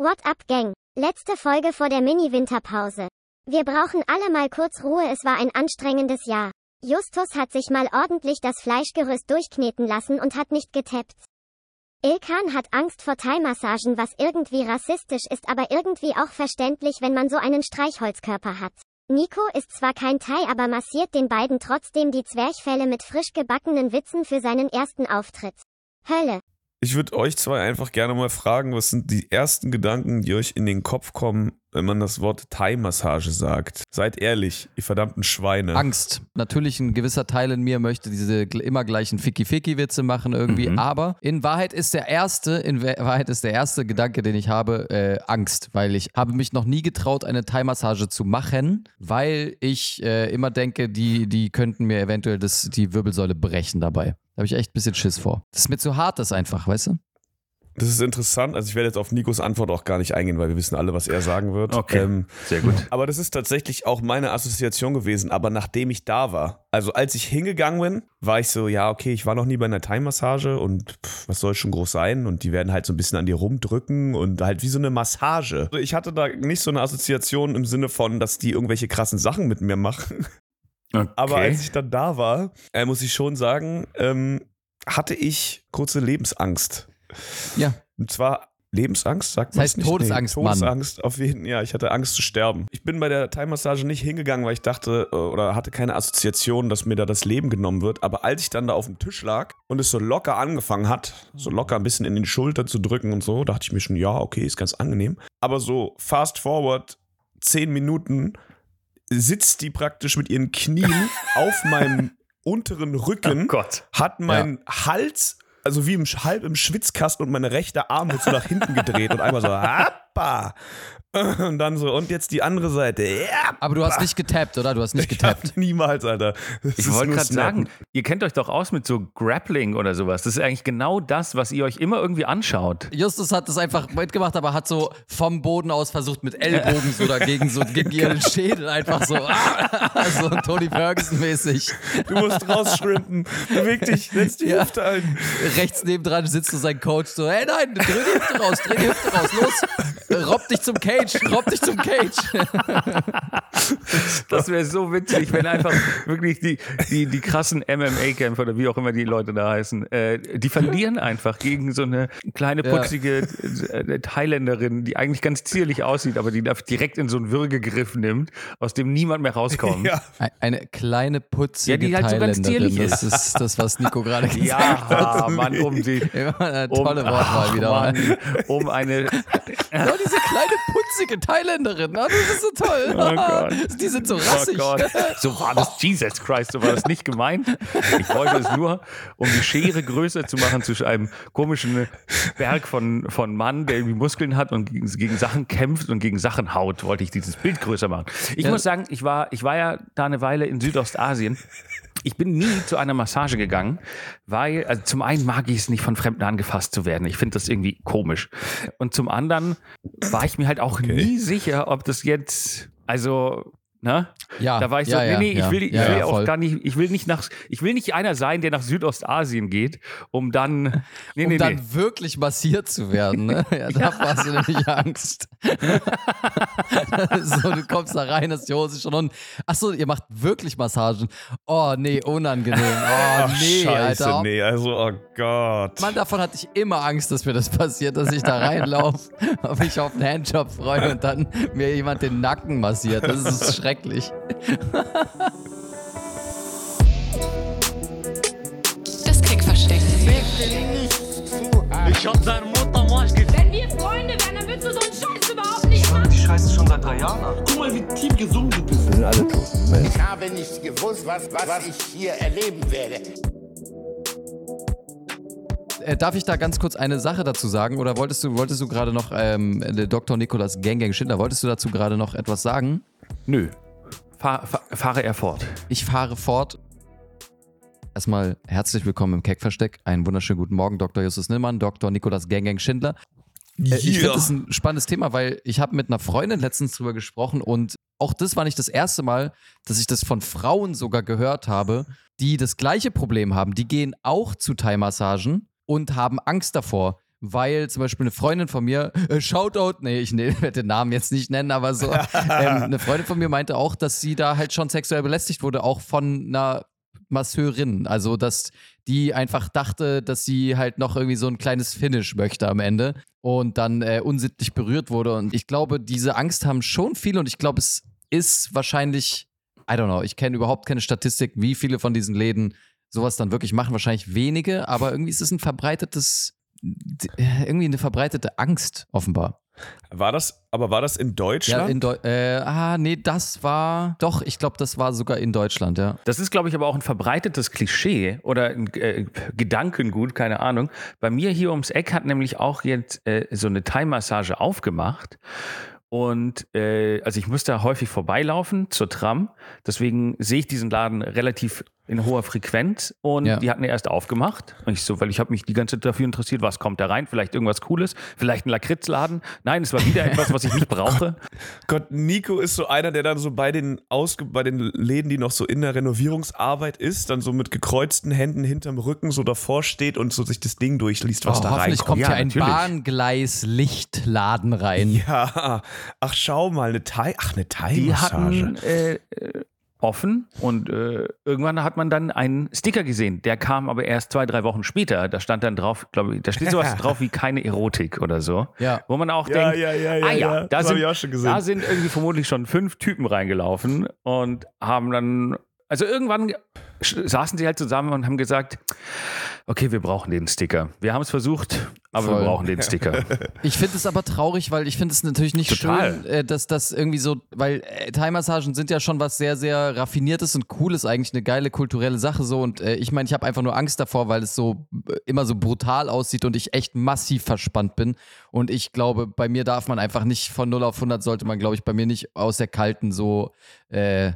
What up, Gang? Letzte Folge vor der Mini-Winterpause. Wir brauchen alle mal kurz Ruhe, es war ein anstrengendes Jahr. Justus hat sich mal ordentlich das Fleischgerüst durchkneten lassen und hat nicht getappt. Ilkan hat Angst vor Thai-Massagen, was irgendwie rassistisch ist, aber irgendwie auch verständlich, wenn man so einen Streichholzkörper hat. Nico ist zwar kein Thai, aber massiert den beiden trotzdem die Zwerchfelle mit frisch gebackenen Witzen für seinen ersten Auftritt. Hölle. Ich würde euch zwei einfach gerne mal fragen, was sind die ersten Gedanken, die euch in den Kopf kommen, wenn man das Wort Thai-Massage sagt? Seid ehrlich, ihr verdammten Schweine. Angst. Natürlich ein gewisser Teil in mir möchte diese immer gleichen Ficky-Ficky-Witze machen irgendwie, Mhm. aber in Wahrheit ist der erste, in Wa- Wahrheit ist der erste Gedanke, den ich habe, äh, Angst, weil ich habe mich noch nie getraut, eine Thai-Massage zu machen, weil ich äh, immer denke, die, die könnten mir eventuell das, die Wirbelsäule brechen dabei. Da habe ich echt ein bisschen Schiss vor. Das ist mir zu hart, das einfach, weißt du? Das ist interessant. Also ich werde jetzt auf Nikos Antwort auch gar nicht eingehen, weil wir wissen alle, was er sagen wird. Okay. Ähm, Sehr gut. aber das ist tatsächlich auch meine Assoziation gewesen. Aber nachdem ich da war, also als ich hingegangen bin, war ich so, ja, okay, ich war noch nie bei einer Thai-Massage und pff, was soll schon groß sein? Und die werden halt so ein bisschen an dir rumdrücken und halt wie so eine Massage. Also Ich hatte da nicht so eine Assoziation im Sinne von, dass die irgendwelche krassen Sachen mit mir machen. Okay. Aber als ich dann da war, äh, muss ich schon sagen, ähm, hatte ich kurze Lebensangst. Ja. Und zwar Lebensangst, sagt Das man heißt nicht? Todesangst, nee, Mann. Todesangst, auf jeden Ja, ich hatte Angst zu sterben. Ich bin bei der Thai-Massage nicht hingegangen, weil ich dachte äh, oder hatte keine Assoziation, dass mir da das Leben genommen wird. Aber als ich dann da auf dem Tisch lag und es so locker angefangen hat, so locker ein bisschen in den Schulter zu drücken und so, dachte ich mir schon, ja, okay, ist ganz angenehm. Aber so fast forward zehn Minuten sitzt die praktisch mit ihren Knien auf meinem unteren Rücken Oh Gott. hat mein Hals, also wie im, halb im Schwitzkasten und meine rechte Arm wird so nach hinten gedreht und einmal so, happa. Und dann so, und jetzt die andere Seite. Ja, Aber du hast nicht getappt, oder? Du hast nicht ich hab getappt. niemals, Alter. Das Ich wollte nur gerade sagen, ihr kennt euch doch aus mit so Grappling oder sowas. Das ist eigentlich genau das, was ihr euch immer irgendwie anschaut. Justus hat das einfach mitgemacht, aber hat so vom Boden aus versucht, mit Ellbogen so dagegen, so gegen ihren Schädel einfach so, so Tony Ferguson-mäßig. Du musst rausschrimpen. Beweg dich, setz die Ja. Hüfte ein. Rechts nebendran sitzt so sein Coach so, hey nein, dreh die Hüfte raus, dreh die Hüfte raus, los, robb dich zum Cage, robb dich zum Cage. Das wäre so witzig, wenn einfach wirklich die, die, die krassen MMA-Kämpfer oder wie auch immer die Leute da heißen, äh, die verlieren einfach gegen so eine kleine, Ja. putzige äh, Thailänderin, die eigentlich ganz zierlich aussieht, aber die direkt in so einen Würgegriff nimmt, aus dem niemand mehr rauskommt. Ja. Ein- Eine kleine putzige Ja, die halt so ganz Thailänderin, zierlich das ist das, was Nico gerade gesagt hat. Ja, Mann, um die. Immer eine Um, tolle Wortwahl ach, wieder. Mann, um eine. Ja, diese kleine putzige Thailänderin, ne? das ist so toll. Oh Gott. Die sind so Oh rassig. Gott, so war das, Jesus Christ, so war das nicht gemeint. Ich wollte es nur, um die Schere größer zu machen zwischen einem komischen Berg von, von Mann, der irgendwie Muskeln hat und gegen, gegen Sachen kämpft und gegen Sachen haut, wollte ich dieses Bild größer machen. Ich Ja. muss sagen, ich war, ich war ja da eine Weile in Südostasien. Ich bin nie zu einer Massage gegangen, weil, also zum einen mag ich es nicht, von Fremden angefasst zu werden. Ich finde das irgendwie komisch. Und zum anderen war ich mir halt auch nie sicher, ob das jetzt, also, ne? Ja, Da war ich ja, so, nee, ja, nee, ich ja. will, ich will auch voll. gar nicht, ich will nicht nach, ich will nicht einer sein, der nach Südostasien geht, um dann, nee, um nee, dann nee. wirklich massiert zu werden. Ne? Ja, da hast du nämlich Angst. so, du kommst da rein, hast die Hose schon unten. Achso, ihr macht wirklich Massagen. Oh, nee, unangenehm. Oh, Ach, nee, scheiße, Alter. nee, also, oh Gott. Mann, davon hatte ich immer Angst, dass mir das passiert, dass ich da reinlaufe, ob ich auf einen Handjob freue und dann mir jemand den Nacken massiert. Das ist schrecklich. Das Kickversteck. Ich hab seine Mutter Marsch Wenn wir Freunde wären, dann würdest du so einen Scheiß überhaupt nicht machen. Die Scheiße schon seit drei Jahren an. Guck mal, wie tief gesungen du bist. Ich habe nicht gewusst, was, was ich hier erleben werde. Äh, darf ich da ganz kurz eine Sache dazu sagen? Oder wolltest du, wolltest du gerade noch, ähm, Dr. Nikolas Gang Gang Schindler, wolltest du dazu gerade noch etwas sagen? Nö. Fahr, fahr, fahre er fort. Ich fahre fort. Erstmal herzlich willkommen im Keckversteck. Einen wunderschönen guten Morgen, Dr. Justus Nillmann, Dr. Nikolas Gang Schindler. Äh, Ich finde das ein spannendes Thema, weil ich habe mit einer Freundin letztens drüber gesprochen und auch das war nicht das erste Mal, dass ich das von Frauen sogar gehört habe, die das gleiche Problem haben. Die gehen auch zu Thai-Massagen und haben Angst davor, weil zum Beispiel eine Freundin von mir, äh, Shoutout, nee, ich ne, werde den Namen jetzt nicht nennen, aber so, ähm, eine Freundin von mir meinte auch, dass sie da halt schon sexuell belästigt wurde, auch von einer Masseurin. Also, dass die einfach dachte, dass sie halt noch irgendwie so ein kleines Finish möchte am Ende und dann äh, unsittlich berührt wurde. Und ich glaube, diese Angst haben schon viele und ich glaube, es ist wahrscheinlich, I don't know, ich kenne überhaupt keine Statistik, wie viele von diesen Läden sowas dann wirklich machen. Wahrscheinlich wenige, aber irgendwie ist es ein verbreitetes, irgendwie eine verbreitete Angst offenbar. War das, aber war das in Deutschland? Ja, in Deu äh, ah, nee, das war, doch, ich glaube, das war sogar in Deutschland, ja. Das ist, glaube ich, aber auch ein verbreitetes Klischee oder ein äh, Gedankengut, keine Ahnung. Bei mir hier ums Eck hat nämlich auch jetzt äh, so eine Thai-Massage aufgemacht. Und äh, also ich musste häufig vorbeilaufen zur Tram. Deswegen sehe ich diesen Laden relativ in hoher Frequenz und Ja. die hatten erst aufgemacht. Und ich so, weil ich habe mich die ganze Zeit dafür interessiert, was kommt da rein? Vielleicht irgendwas Cooles, vielleicht ein Lakritzladen. Nein, es war wieder etwas, was ich nicht brauche. Gott, Nico ist so einer, der dann so bei den, Ausge bei den Läden, die noch so in der Renovierungsarbeit ist, dann so mit gekreuzten Händen hinterm Rücken so davor steht und so sich das Ding durchliest, was oh, da hoffentlich reinkommt. kommt Ja, hier ein. Bahngleis-Lichtladen rein. Ja, ach schau mal, eine Thai, ach eine Die Thai-Massage. hatten äh, äh, offen und äh, irgendwann hat man dann einen Sticker gesehen. Der kam aber erst zwei, drei Wochen später. Da stand dann drauf, glaube ich, da steht sowas drauf wie keine Erotik oder so. Ja. Wo man auch Ja, denkt, ja, ja, ja, ah ja, ja. da, Das sind, ich auch schon gesehen. da sind irgendwie vermutlich schon fünf Typen reingelaufen und haben dann, also irgendwann saßen sie halt zusammen und haben gesagt, okay, wir brauchen den Sticker. Wir haben es versucht, aber Voll. wir brauchen den Sticker. Ich finde es aber traurig, weil ich finde es natürlich nicht Total. schön, äh, dass das irgendwie so, weil äh, Thai-Massagen sind ja schon was sehr, sehr raffiniertes und cooles, eigentlich eine geile kulturelle Sache so. Und äh, ich meine, ich habe einfach nur Angst davor, weil es so immer so brutal aussieht und ich echt massiv verspannt bin. Und ich glaube, bei mir darf man einfach nicht von 0 auf 100 sollte man, glaube ich, bei mir nicht aus der kalten so, äh,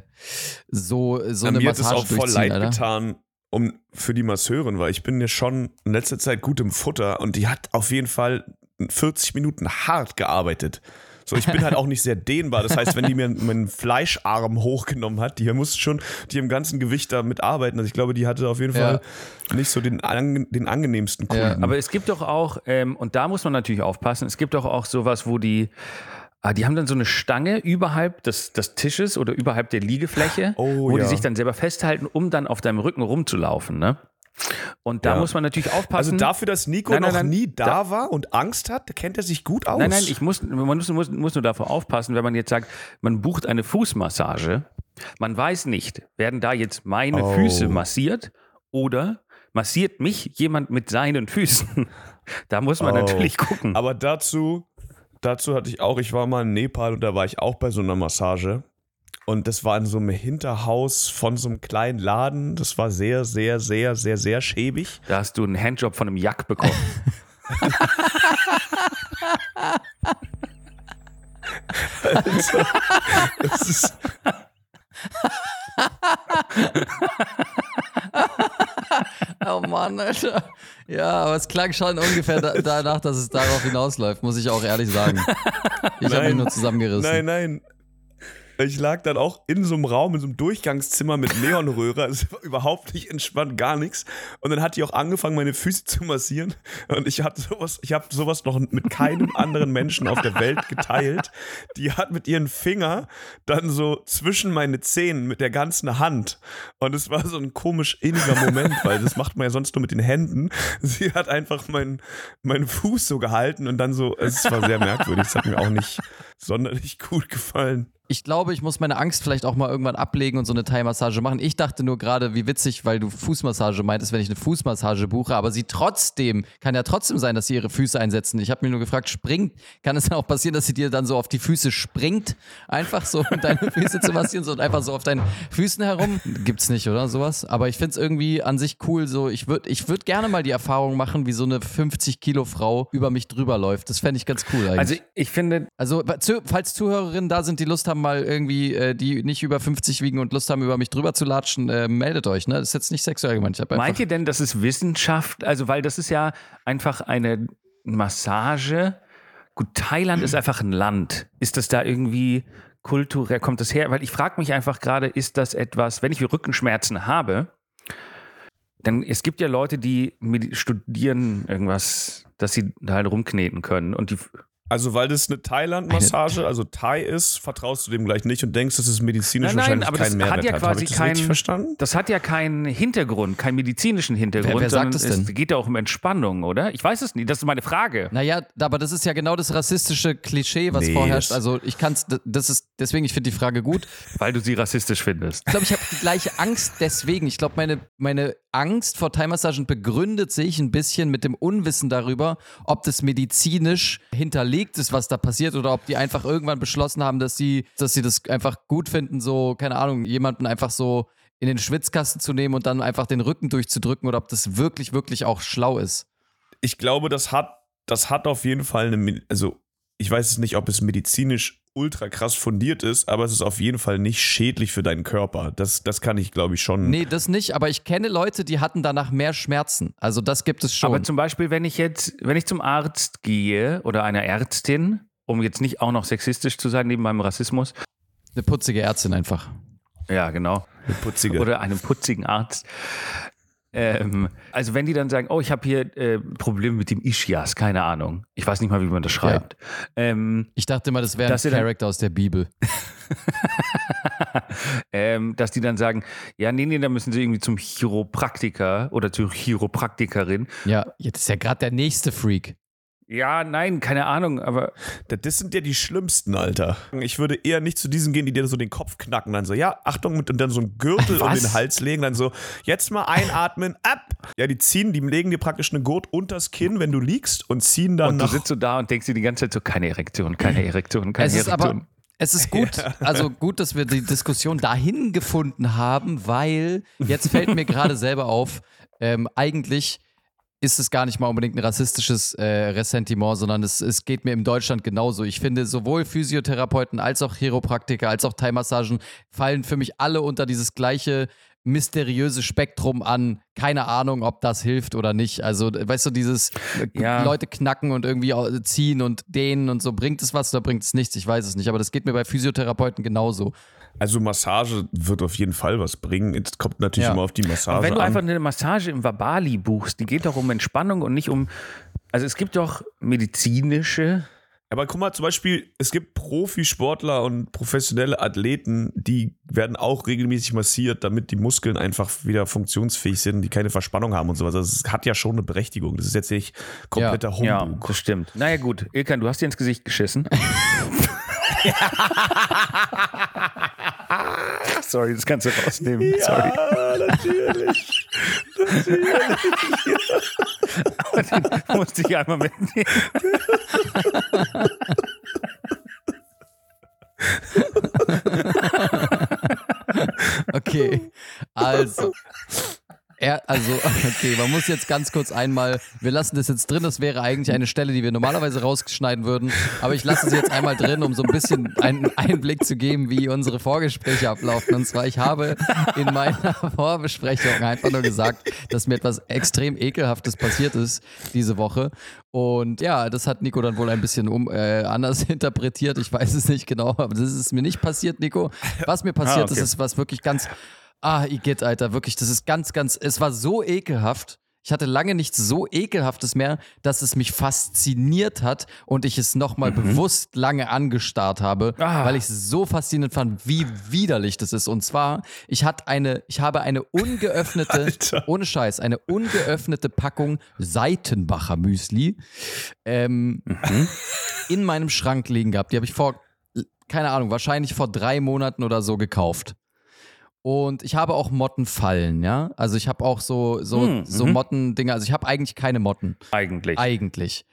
so, so Na, eine mir hat es Massage auch voll leid Alter. getan um, für die Masseurin, weil ich bin ja schon in letzter Zeit gut im Futter und die hat auf jeden Fall 40 Minuten hart gearbeitet. So, ich bin halt auch nicht sehr dehnbar. Das heißt, wenn die mir meinen Fleischarm hochgenommen hat, die muss schon die im ganzen Gewicht damit arbeiten. Also ich glaube, die hatte auf jeden Ja. Fall nicht so den, den angenehmsten Ja, Kunden. Aber es gibt doch auch, ähm, und da muss man natürlich aufpassen, es gibt doch auch sowas, wo die, ah, die haben dann so eine Stange überhalb des, des Tisches oder überhalb der Liegefläche, Oh, wo ja. die sich dann selber festhalten, um dann auf deinem Rücken rumzulaufen. Ne? Und da Ja. muss man natürlich aufpassen. also dafür, dass Nico Nein, nein, noch nein. nie da, war und Angst hat, kennt er sich gut aus. Nein, nein, ich muss, man muss, muss, muss nur davor aufpassen, wenn man jetzt sagt, man bucht eine Fußmassage, man weiß nicht, werden da jetzt meine Oh. Füße massiert oder massiert mich jemand mit seinen Füßen? Da muss man Oh. natürlich gucken. Aber dazu, dazu hatte ich auch, ich war mal in Nepal und da war ich auch bei so einer Massage. Und das war in so einem Hinterhaus von so einem kleinen Laden. Das war sehr, sehr, sehr, sehr, sehr schäbig. Da hast du einen Handjob von einem Jack bekommen. Also, das ist, Oh Mann, Alter. Ja, aber es klang schon ungefähr da, danach, dass es darauf hinausläuft, muss ich auch ehrlich sagen. Ich habe mich nur zusammengerissen. nein, nein. Ich lag dann auch in so einem Raum, in so einem Durchgangszimmer mit Neonröhre. Es war überhaupt nicht entspannt, gar nichts. Und dann hat die auch angefangen, meine Füße zu massieren. Und ich hatte sowas, ich habe sowas noch mit keinem anderen Menschen auf der Welt geteilt. Die hat mit ihren Finger dann so zwischen meine Zehen mit der ganzen Hand. Und es war so ein komisch inniger Moment, weil das macht man ja sonst nur mit den Händen. Sie hat einfach meinen, meinen Fuß so gehalten und dann so, es war sehr merkwürdig. Es hat mir auch nicht sonderlich gut gefallen. Ich glaube, ich muss meine Angst vielleicht auch mal irgendwann ablegen und so eine Thai-Massage machen. Ich dachte nur gerade, wie witzig, weil du Fußmassage meintest, wenn ich eine Fußmassage buche, aber sie trotzdem, kann ja trotzdem sein, dass sie ihre Füße einsetzen. Ich habe mir nur gefragt, springt, kann es auch passieren, dass sie dir dann so auf die Füße springt? Einfach so, um deine Füße zu massieren, so und einfach so auf deinen Füßen herum? Gibt's nicht, oder? Sowas. Aber ich find's irgendwie an sich cool, so, ich würde ich würd gerne mal die Erfahrung machen, wie so eine 50-Kilo-Frau über mich drüber läuft. Das fände ich ganz cool eigentlich. Also ich finde, Also, falls Zuhörerinnen da sind, die Lust haben, mal irgendwie, äh, die nicht über 50 wiegen und Lust haben, über mich drüber zu latschen, äh, meldet euch, ne? Das ist jetzt nicht sexuell gemeint. Meint ihr denn, das ist Wissenschaft? Also, weil das ist ja einfach eine Massage. Gut, Thailand ist einfach ein Land. Ist das da irgendwie kulturell, kommt das her? Weil ich frage mich einfach gerade, ist das etwas, wenn ich Rückenschmerzen habe, dann, es gibt ja Leute, die studieren irgendwas, dass sie da halt rumkneten können und die, Also, weil das eine Thailand-Massage, also Thai ist, vertraust du dem gleich nicht und denkst, dass es medizinisch Nein, nein, wahrscheinlich aber das keinen hat Mehrwert ja hat. quasi Habe ich das keinen- richtig verstanden? das hat ja keinen Hintergrund, keinen medizinischen Hintergrund. Wer- wer sagt es denn? Es geht ja auch um Entspannung, oder? Ich weiß es nicht, das ist meine Frage. Naja, aber das ist ja genau das rassistische Klischee, was Nee, vorherrscht. das- Also ich kann es, das ist, deswegen, ich finde die Frage gut. Weil du sie rassistisch findest. Ich glaube, ich habe die gleiche Angst deswegen. Ich glaube, meine, meine Angst vor Thai-Massagen begründet sich ein bisschen mit dem Unwissen darüber, ob das medizinisch hinterlegt ist, was da passiert, oder ob die einfach irgendwann beschlossen haben, dass sie, dass sie das einfach gut finden, so, keine Ahnung, jemanden einfach so in den Schwitzkasten zu nehmen und dann einfach den Rücken durchzudrücken oder ob das wirklich, wirklich auch schlau ist. Ich glaube, das hat, das hat auf jeden Fall eine, also ich weiß es nicht, ob es medizinisch ultra krass fundiert ist, aber es ist auf jeden Fall nicht schädlich für deinen Körper. Das, das kann ich, glaube ich, schon. Nee, das nicht, aber ich kenne Leute, die hatten danach mehr Schmerzen. Also das gibt es schon. Aber zum Beispiel, wenn ich jetzt, wenn ich zum Arzt gehe oder einer Ärztin, um jetzt nicht auch noch sexistisch zu sein neben meinem Rassismus, Eine putzige Ärztin einfach. ja genau, Eine putzige. oder einem putzigen Arzt. Ähm, also wenn die dann sagen, oh, ich habe hier äh, Probleme mit dem Ischias, keine Ahnung. Ich weiß nicht mal, wie man das schreibt. Ähm, Ich dachte immer, das wäre ein Charakter aus der Bibel. ähm, dass die dann sagen, ja, nee, nee, da müssen sie irgendwie zum Chiropraktiker oder zur Chiropraktikerin. Ja, jetzt ist ja gerade der nächste Freak. Ja, nein, keine Ahnung, aber Das- sind ja die schlimmsten, Alter. Ich würde eher nicht zu diesen gehen, die dir so den Kopf knacken, dann so, ja, Achtung, mit- und dann so einen Gürtel um Was? den Hals legen, dann so, jetzt mal einatmen, ab. Ja, die ziehen, die legen dir praktisch eine Gurt unters Kinn, wenn du liegst und ziehen dann und du nach. sitzt so da und denkst dir die ganze Zeit so, keine Erektion, keine Erektion, keine Es ist Erektion. aber, es ist gut, also gut, dass wir die Diskussion dahin gefunden haben, weil jetzt fällt mir gerade selber auf, ähm, eigentlich ist es gar nicht mal unbedingt ein rassistisches äh, Ressentiment, sondern es, es geht mir in Deutschland genauso. Ich finde, sowohl Physiotherapeuten als auch Chiropraktiker als auch Thai-Massagen fallen für mich alle unter dieses gleiche mysteriöse Spektrum an. Keine Ahnung, ob das hilft oder nicht. Also, weißt du, dieses äh, Ja. Leute knacken und irgendwie ziehen und dehnen und so. Bringt es was oder bringt es nichts? Ich weiß es nicht. Aber das geht mir bei Physiotherapeuten genauso. Also Massage wird auf jeden Fall was bringen. Jetzt kommt natürlich Ja. immer auf die Massage Aber wenn du an. einfach eine Massage im Wabali buchst, die geht doch um Entspannung und nicht um. Also es gibt doch medizinische. Aber guck mal, zum Beispiel, es gibt Profisportler und professionelle Athleten, die werden auch regelmäßig massiert, damit die Muskeln einfach wieder funktionsfähig sind, die keine Verspannung haben und sowas. Also es hat ja schon eine Berechtigung. Das ist jetzt nicht kompletter Ja, Humbug. das stimmt. Naja, gut. Ilkan, du hast dir ins Gesicht geschissen. Sorry, das kannst du rausnehmen. Sorry. natürlich. Aber den musste ich einmal mitnehmen. Okay, also. Er, also, okay, man muss jetzt ganz kurz einmal, wir lassen das jetzt drin, das wäre eigentlich eine Stelle, die wir normalerweise rausschneiden würden, aber ich lasse sie jetzt einmal drin, um so ein bisschen einen Einblick zu geben, wie unsere Vorgespräche ablaufen. Und zwar, ich habe in meiner Vorbesprechung einfach nur gesagt, dass mir etwas extrem Ekelhaftes passiert ist diese Woche. Und ja, das hat Nico dann wohl ein bisschen um, äh, anders interpretiert. Ich weiß es nicht genau, aber das ist mir nicht passiert, Nico. Was mir passiert okay. ist, ist was wirklich ganz Ah, Igitt, Alter, wirklich, das ist ganz, ganz, es war so ekelhaft. Ich hatte lange nichts so ekelhaftes mehr, dass es mich fasziniert hat und ich es nochmal bewusst lange angestarrt habe, Ah. weil ich es so faszinierend fand, wie widerlich das ist. Und zwar, ich hatte eine, ich habe eine ungeöffnete, ohne Scheiß, eine ungeöffnete Packung Seitenbacher Müsli ähm, in meinem Schrank liegen gehabt. Die habe ich vor, keine Ahnung, wahrscheinlich vor drei Monaten oder so gekauft. Und ich habe auch Mottenfallen, ja. Also ich habe auch so, so, Hm, so mhm. Motten-Dinger. Also ich habe eigentlich keine Motten. Eigentlich. Eigentlich.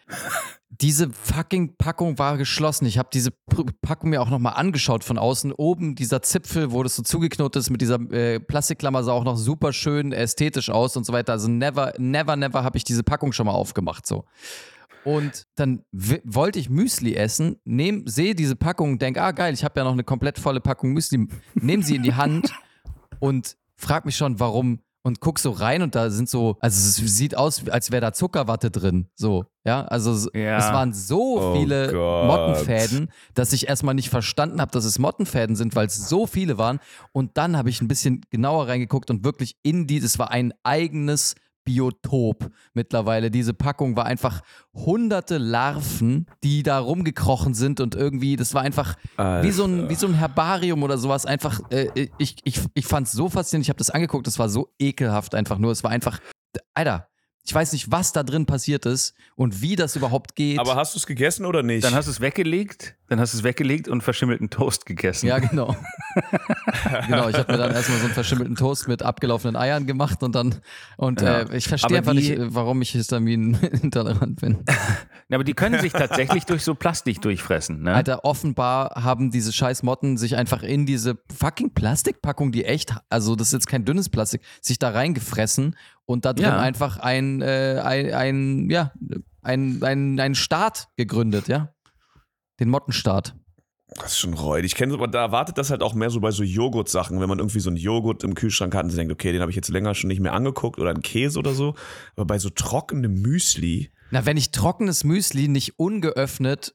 Diese fucking Packung war geschlossen. Ich habe diese P- Packung mir auch nochmal angeschaut von außen. Oben dieser Zipfel, wo das so zugeknotet ist mit dieser äh, Plastikklammer, sah auch noch super schön ästhetisch aus und so weiter. Also never, never, never habe ich diese Packung schon mal aufgemacht so. Und dann wollte ich Müsli essen, sehe diese Packung, denke, ah geil, ich habe ja noch eine komplett volle Packung Müsli, nehme sie in die Hand und frag mich schon, warum und guck so rein und da sind so, also es sieht aus, als wäre da Zuckerwatte drin. So, ja. Also es- Ja. es waren so Oh viele Gott. Mottenfäden, dass ich erstmal nicht verstanden habe, dass es Mottenfäden sind, weil es so viele waren. Und dann habe ich ein bisschen genauer reingeguckt und wirklich in die, es war ein eigenes Biotop mittlerweile. Diese Packung war einfach hunderte Larven, die da rumgekrochen sind und irgendwie, das war einfach wie so ein, wie so ein Herbarium oder sowas. Einfach, äh, ich, ich, ich fand es so faszinierend. Ich habe das angeguckt, das war so ekelhaft einfach nur. Es war einfach, Alter, ich weiß nicht, was da drin passiert ist und wie das überhaupt geht. Aber hast du es gegessen oder nicht? Dann hast du es weggelegt, dann hast du es weggelegt und verschimmelten Toast gegessen. ja, genau. genau, ich habe mir dann erstmal so einen verschimmelten Toast mit abgelaufenen Eiern gemacht und dann, und Ja. äh, ich verstehe einfach nicht, warum ich Histamin-intolerant bin. Ja, aber die können sich tatsächlich durch so Plastik durchfressen. Ne? Alter, offenbar haben diese scheiß Motten sich einfach in diese fucking Plastikpackung, die echt, also das ist jetzt kein dünnes Plastik, sich da reingefressen und da drin Ja. einfach ein, äh, ein, ein, ja, ein, ein, ein Staat gegründet, ja. Den Mottenstaat. Das ist schon räudig. Ich kenne aber da erwartet das halt auch mehr so bei so Joghurt-Sachen, wenn man irgendwie so einen Joghurt im Kühlschrank hat und sich denkt, okay, den habe ich jetzt länger schon nicht mehr angeguckt oder einen Käse oder so. Aber bei so trockenem Müsli, Na, wenn ich trockenes Müsli nicht ungeöffnet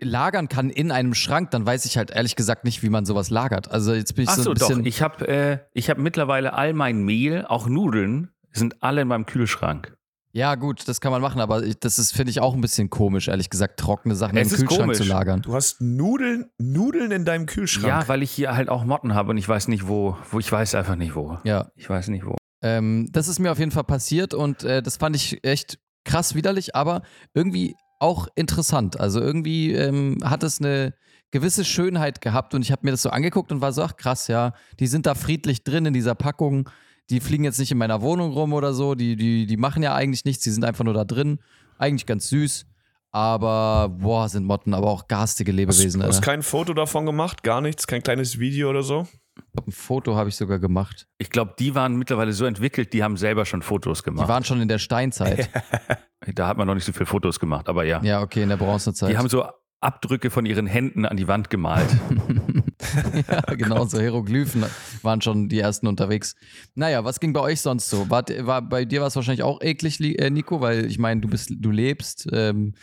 lagern kann in einem Schrank, dann weiß ich halt ehrlich gesagt nicht, wie man sowas lagert. Also jetzt bin ich Ach so so, ein doch. bisschen. Ich habe äh, ich hab mittlerweile all mein Mehl, auch Nudeln, sind alle in meinem Kühlschrank. ja, gut, das kann man machen, aber ich, das ist, finde ich, auch ein bisschen komisch, ehrlich gesagt, trockene Sachen Es im Kühlschrank komisch. zu lagern. du hast Nudeln, Nudeln in deinem Kühlschrank. Ja, weil ich hier halt auch Motten habe und ich weiß nicht wo, wo ich weiß einfach nicht wo. Ja. Ich weiß nicht wo. Ähm, das ist mir auf jeden Fall passiert und äh, das fand ich echt krass widerlich, aber irgendwie auch interessant. Also irgendwie ähm, hat es eine gewisse Schönheit gehabt und ich habe mir das so angeguckt und war so, ach krass, ja, die sind da friedlich drin in dieser Packung. Die fliegen jetzt nicht in meiner Wohnung rum oder so, die, die, die machen ja eigentlich nichts, die sind einfach nur da drin. Eigentlich ganz süß. Aber, boah, sind Motten aber auch garstige Hast, Lebewesen. du hast Alter. kein Foto davon gemacht? Gar nichts? Kein kleines Video oder so? Ich glaub, Ein Foto habe ich sogar gemacht. Ich glaube, die waren mittlerweile so entwickelt, die haben selber schon Fotos Die gemacht. waren schon in der Steinzeit. da hat man noch nicht so viele Fotos gemacht, aber ja. ja, okay, in der Bronzezeit. Die haben so Abdrücke von ihren Händen an die Wand gemalt. ja, genau, so Hieroglyphen waren schon die ersten unterwegs. Naja, was ging bei euch sonst so? War, war, bei dir war es wahrscheinlich auch eklig, Li- äh, Nico, weil ich meine, du bist, du lebst, ähm,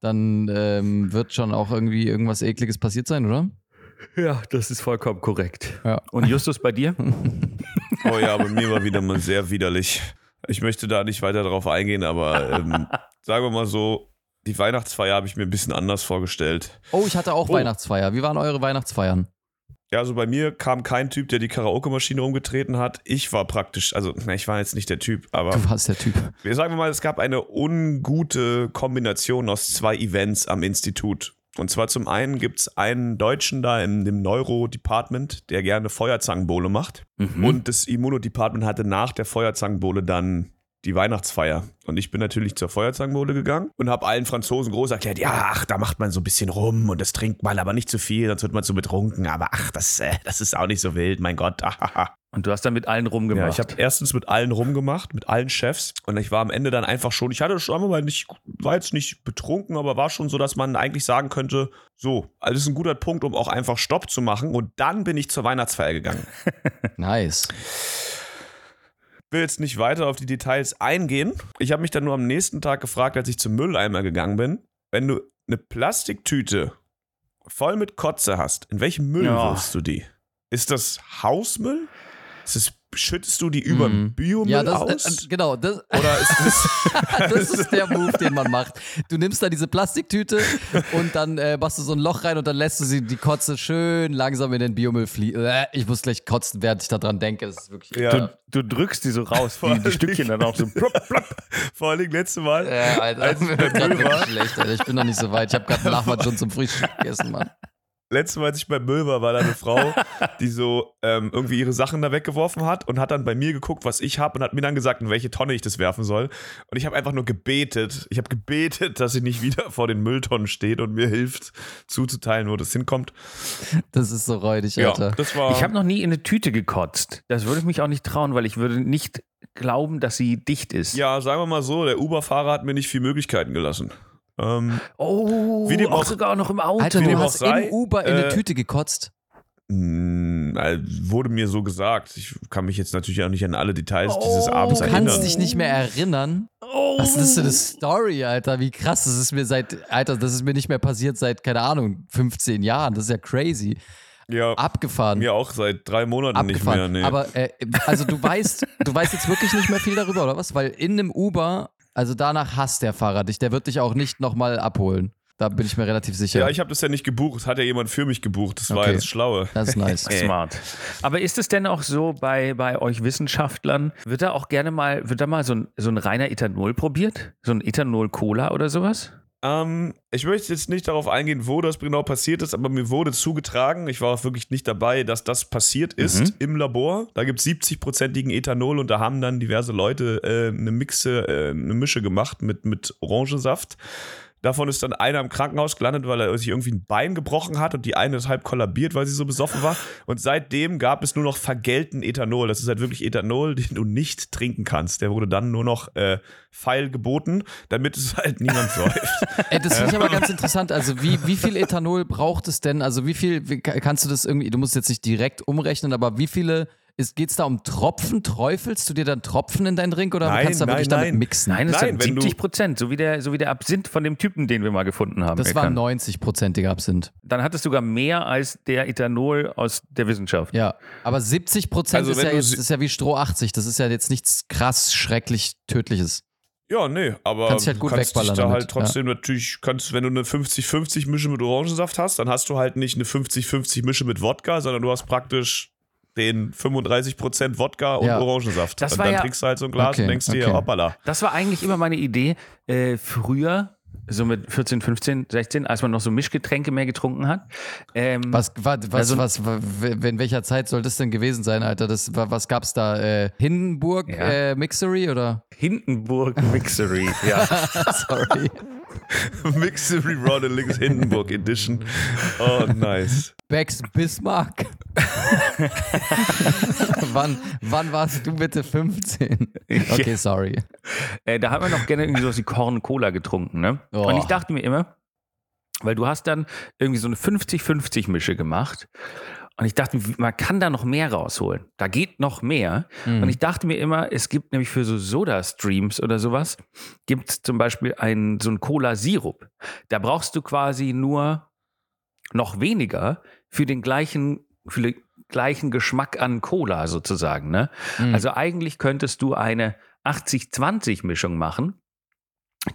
dann ähm, wird schon auch irgendwie irgendwas Ekliges passiert sein, oder? Ja, das ist vollkommen korrekt. Ja. Und Justus bei dir? Oh ja, bei mir war wieder mal sehr widerlich. Ich möchte da nicht weiter drauf eingehen, aber ähm, sagen wir mal so, die Weihnachtsfeier habe ich mir ein bisschen anders vorgestellt. Oh, ich hatte auch Oh. Weihnachtsfeier. Wie waren eure Weihnachtsfeiern? Ja, also bei mir kam kein Typ, der die Karaoke-Maschine umgetreten hat. Ich war praktisch, also na, ich war jetzt nicht der Typ, aber Du warst der Typ. wir sagen mal, es gab eine ungute Kombination aus zwei Events am Institut. Und zwar zum einen gibt es einen Deutschen da im, im Neuro-Department, der gerne Feuerzangenbowle macht. Mhm. Und das Immuno-Department hatte nach der Feuerzangenbowle dann die Weihnachtsfeier. Und ich bin natürlich zur Feuerzangenbowle gegangen und habe allen Franzosen groß erklärt, ja, ach, da macht man so ein bisschen rum und das trinkt man, aber nicht zu viel, sonst wird man zu betrunken. Aber ach, das, äh, das ist auch nicht so wild, mein Gott. ahaha. Und du hast dann mit allen Ja, rumgemacht. ich habe erstens mit allen rumgemacht, mit allen Chefs. Und ich war am Ende dann einfach schon, ich hatte schon einmal mal nicht, war jetzt nicht betrunken, aber war schon so, dass man eigentlich sagen könnte, so, also das ist ein guter Punkt, um auch einfach Stopp zu machen. Und dann bin ich zur Weihnachtsfeier gegangen. Nice. Will jetzt nicht weiter auf die Details eingehen. Ich habe mich dann nur am nächsten Tag gefragt, als ich zum Mülleimer gegangen bin, wenn du eine Plastiktüte voll mit Kotze hast, in welchen Müll Ja. wirfst du die? Ist das Hausmüll? Ist das, schüttest du die über Mhm. den Biomüll Ja, das, aus? äh, genau, das, Oder ist das das ist der Move, den man macht. Du nimmst da diese Plastiktüte und dann äh, machst du so ein Loch rein und dann lässt du sie die Kotze schön langsam in den Biomüll fliegen. Äh, ich muss gleich kotzen, während ich daran denke. Das ist wirklich. Ja. Du, du drückst die so raus, die, die Stückchen dann auch so. Plupp, plupp. vor allem letzte Mal? Äh, Alter, Als ich Müll war. schlecht, Alter. Ich bin noch nicht so weit. Ich habe gerade einen Nachbar schon zum Frühstück gegessen, Mann. Letztes Mal, als ich beim Müll war, war da eine Frau, die so ähm, irgendwie ihre Sachen da weggeworfen hat und hat dann bei mir geguckt, was ich habe und hat mir dann gesagt, in welche Tonne ich das werfen soll. Und ich habe einfach nur gebetet. Ich habe gebetet, dass sie nicht wieder vor den Mülltonnen steht und mir hilft, zuzuteilen, wo das hinkommt. Das ist so räudig, Ja, Alter. das war. Ich habe noch nie in eine Tüte gekotzt. Das würde ich mich auch nicht trauen, weil ich würde nicht glauben, dass sie dicht ist. ja, sagen wir mal so, der Uber-Fahrer hat mir nicht viel Möglichkeiten gelassen. Ähm, Oh, Wie dem auch auch- sogar noch im Auto. Alter, du hast sei, in Uber in eine äh, Tüte gekotzt. mh, äh, wurde mir so gesagt. Ich kann mich jetzt natürlich auch nicht an alle Details dieses Abends Du erinnern. kannst dich nicht mehr erinnern. Was ist denn das Story, Alter? Wie krass. Das ist mir seit, Alter, das ist mir nicht mehr passiert seit, keine Ahnung, 15 Jahren. Das ist ja crazy. ja, Abgefahren. mir auch seit drei Monaten abgefahren. nicht mehr. Nee. Aber äh, also du weißt, du weißt jetzt wirklich nicht mehr viel darüber, oder was? Weil in einem Uber, also danach hasst der Fahrer dich. Der wird dich auch nicht nochmal abholen. Da bin ich mir relativ sicher. ja, ich habe das ja nicht gebucht. Das hat ja jemand für mich gebucht. Das war Okay. ja das Schlaue. das ist nice. Smart. Aber ist es denn auch so bei, bei euch Wissenschaftlern, wird da auch gerne mal, wird da mal so ein, so ein reiner Ethanol probiert? So ein Ethanol-Cola oder sowas? Ähm, ich möchte jetzt nicht darauf eingehen, wo das genau passiert ist, aber mir wurde zugetragen, ich war auch wirklich nicht dabei, dass das passiert ist Mhm. im Labor. Da gibt es 70-prozentigen Ethanol und da haben dann diverse Leute äh, eine Mixe, äh, eine Mische gemacht mit, mit Orangensaft. Davon ist dann einer im Krankenhaus gelandet, weil er sich irgendwie ein Bein gebrochen hat und die eine ist halb kollabiert, weil sie so besoffen war. Und seitdem gab es nur noch vergelten Ethanol. Das ist halt wirklich Ethanol, den du nicht trinken kannst. Der wurde dann nur noch äh, feil geboten, damit es halt niemand säuft. Ey, das finde ich aber ganz interessant. Also, wie, wie viel Ethanol braucht es denn? Also, wie viel wie, kannst du das irgendwie, du musst jetzt nicht direkt umrechnen, aber wie viele, geht es da um Tropfen? Träufelst du dir dann Tropfen in deinen Drink oder Nein, kannst du da nein, wirklich damit nein. mixen? Nein, das Nein, sind wenn du- 70 Prozent, so wie, der, so wie der Absinth von dem Typen, den wir mal gefunden haben. Das war erkannt. 90-prozentiger Absinth. Dann hat es sogar mehr als der Ethanol aus der Wissenschaft. Ja, aber 70 Prozent Also, ist, ja du jetzt, ist ja wie Stroh 80. Das ist ja jetzt nichts krass, schrecklich, tödliches. Ja, nee, aber Kannst dich halt du gut kannst dich da damit, halt trotzdem natürlich, kannst, wenn du eine 50-50 Mische mit Orangensaft hast, dann hast du halt nicht eine 50-50 Mische mit Wodka, sondern du hast praktisch den 35% Wodka und Ja. Orangensaft. Das und war dann ja- trinkst du halt so ein Glas Okay, und denkst dir, okay. hoppala. Das war eigentlich immer meine Idee. Äh, früher, so mit 14, 15, 16, als man noch so Mischgetränke mehr getrunken hat. Ähm, Was, was, was, Also- was, was, in welcher Zeit soll das denn gewesen sein, Alter? Das, wa- was gab's da? Äh, Hindenburg Ja. äh, Mixery oder? Hindenburg Mixery. ja. Sorry. Mixery Rodelings Hindenburg Edition. Oh, nice. Becks Bismarck. wann, wann warst du bitte 15? Okay, sorry. Äh, da hat man noch gerne irgendwie sowas wie Korn-Cola getrunken, ne? Oh. Und ich dachte mir immer, weil du hast dann irgendwie so eine 50-50-Mische gemacht. Und ich dachte, mir, man kann da noch mehr rausholen. Da geht noch mehr. Mhm. Und ich dachte mir immer, es gibt nämlich für so Soda-Streams oder sowas, gibt es zum Beispiel einen, so einen Cola-Sirup. Da brauchst du quasi nur noch weniger für den gleichen, für den gleichen Geschmack an Cola sozusagen. Ne? Mhm. Also eigentlich könntest du eine 80-20-Mischung machen,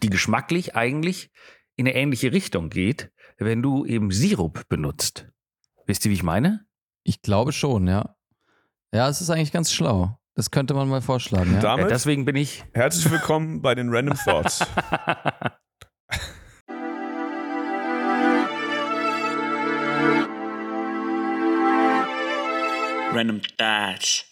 die geschmacklich eigentlich in eine ähnliche Richtung geht, wenn du eben Sirup benutzt. Wisst ihr, wie ich meine? Ich glaube schon, ja. Ja, es ist eigentlich ganz schlau. Das könnte man mal vorschlagen, ja. Äh, Damit deswegen bin ich. herzlich willkommen bei den Random Thoughts. Random Thoughts.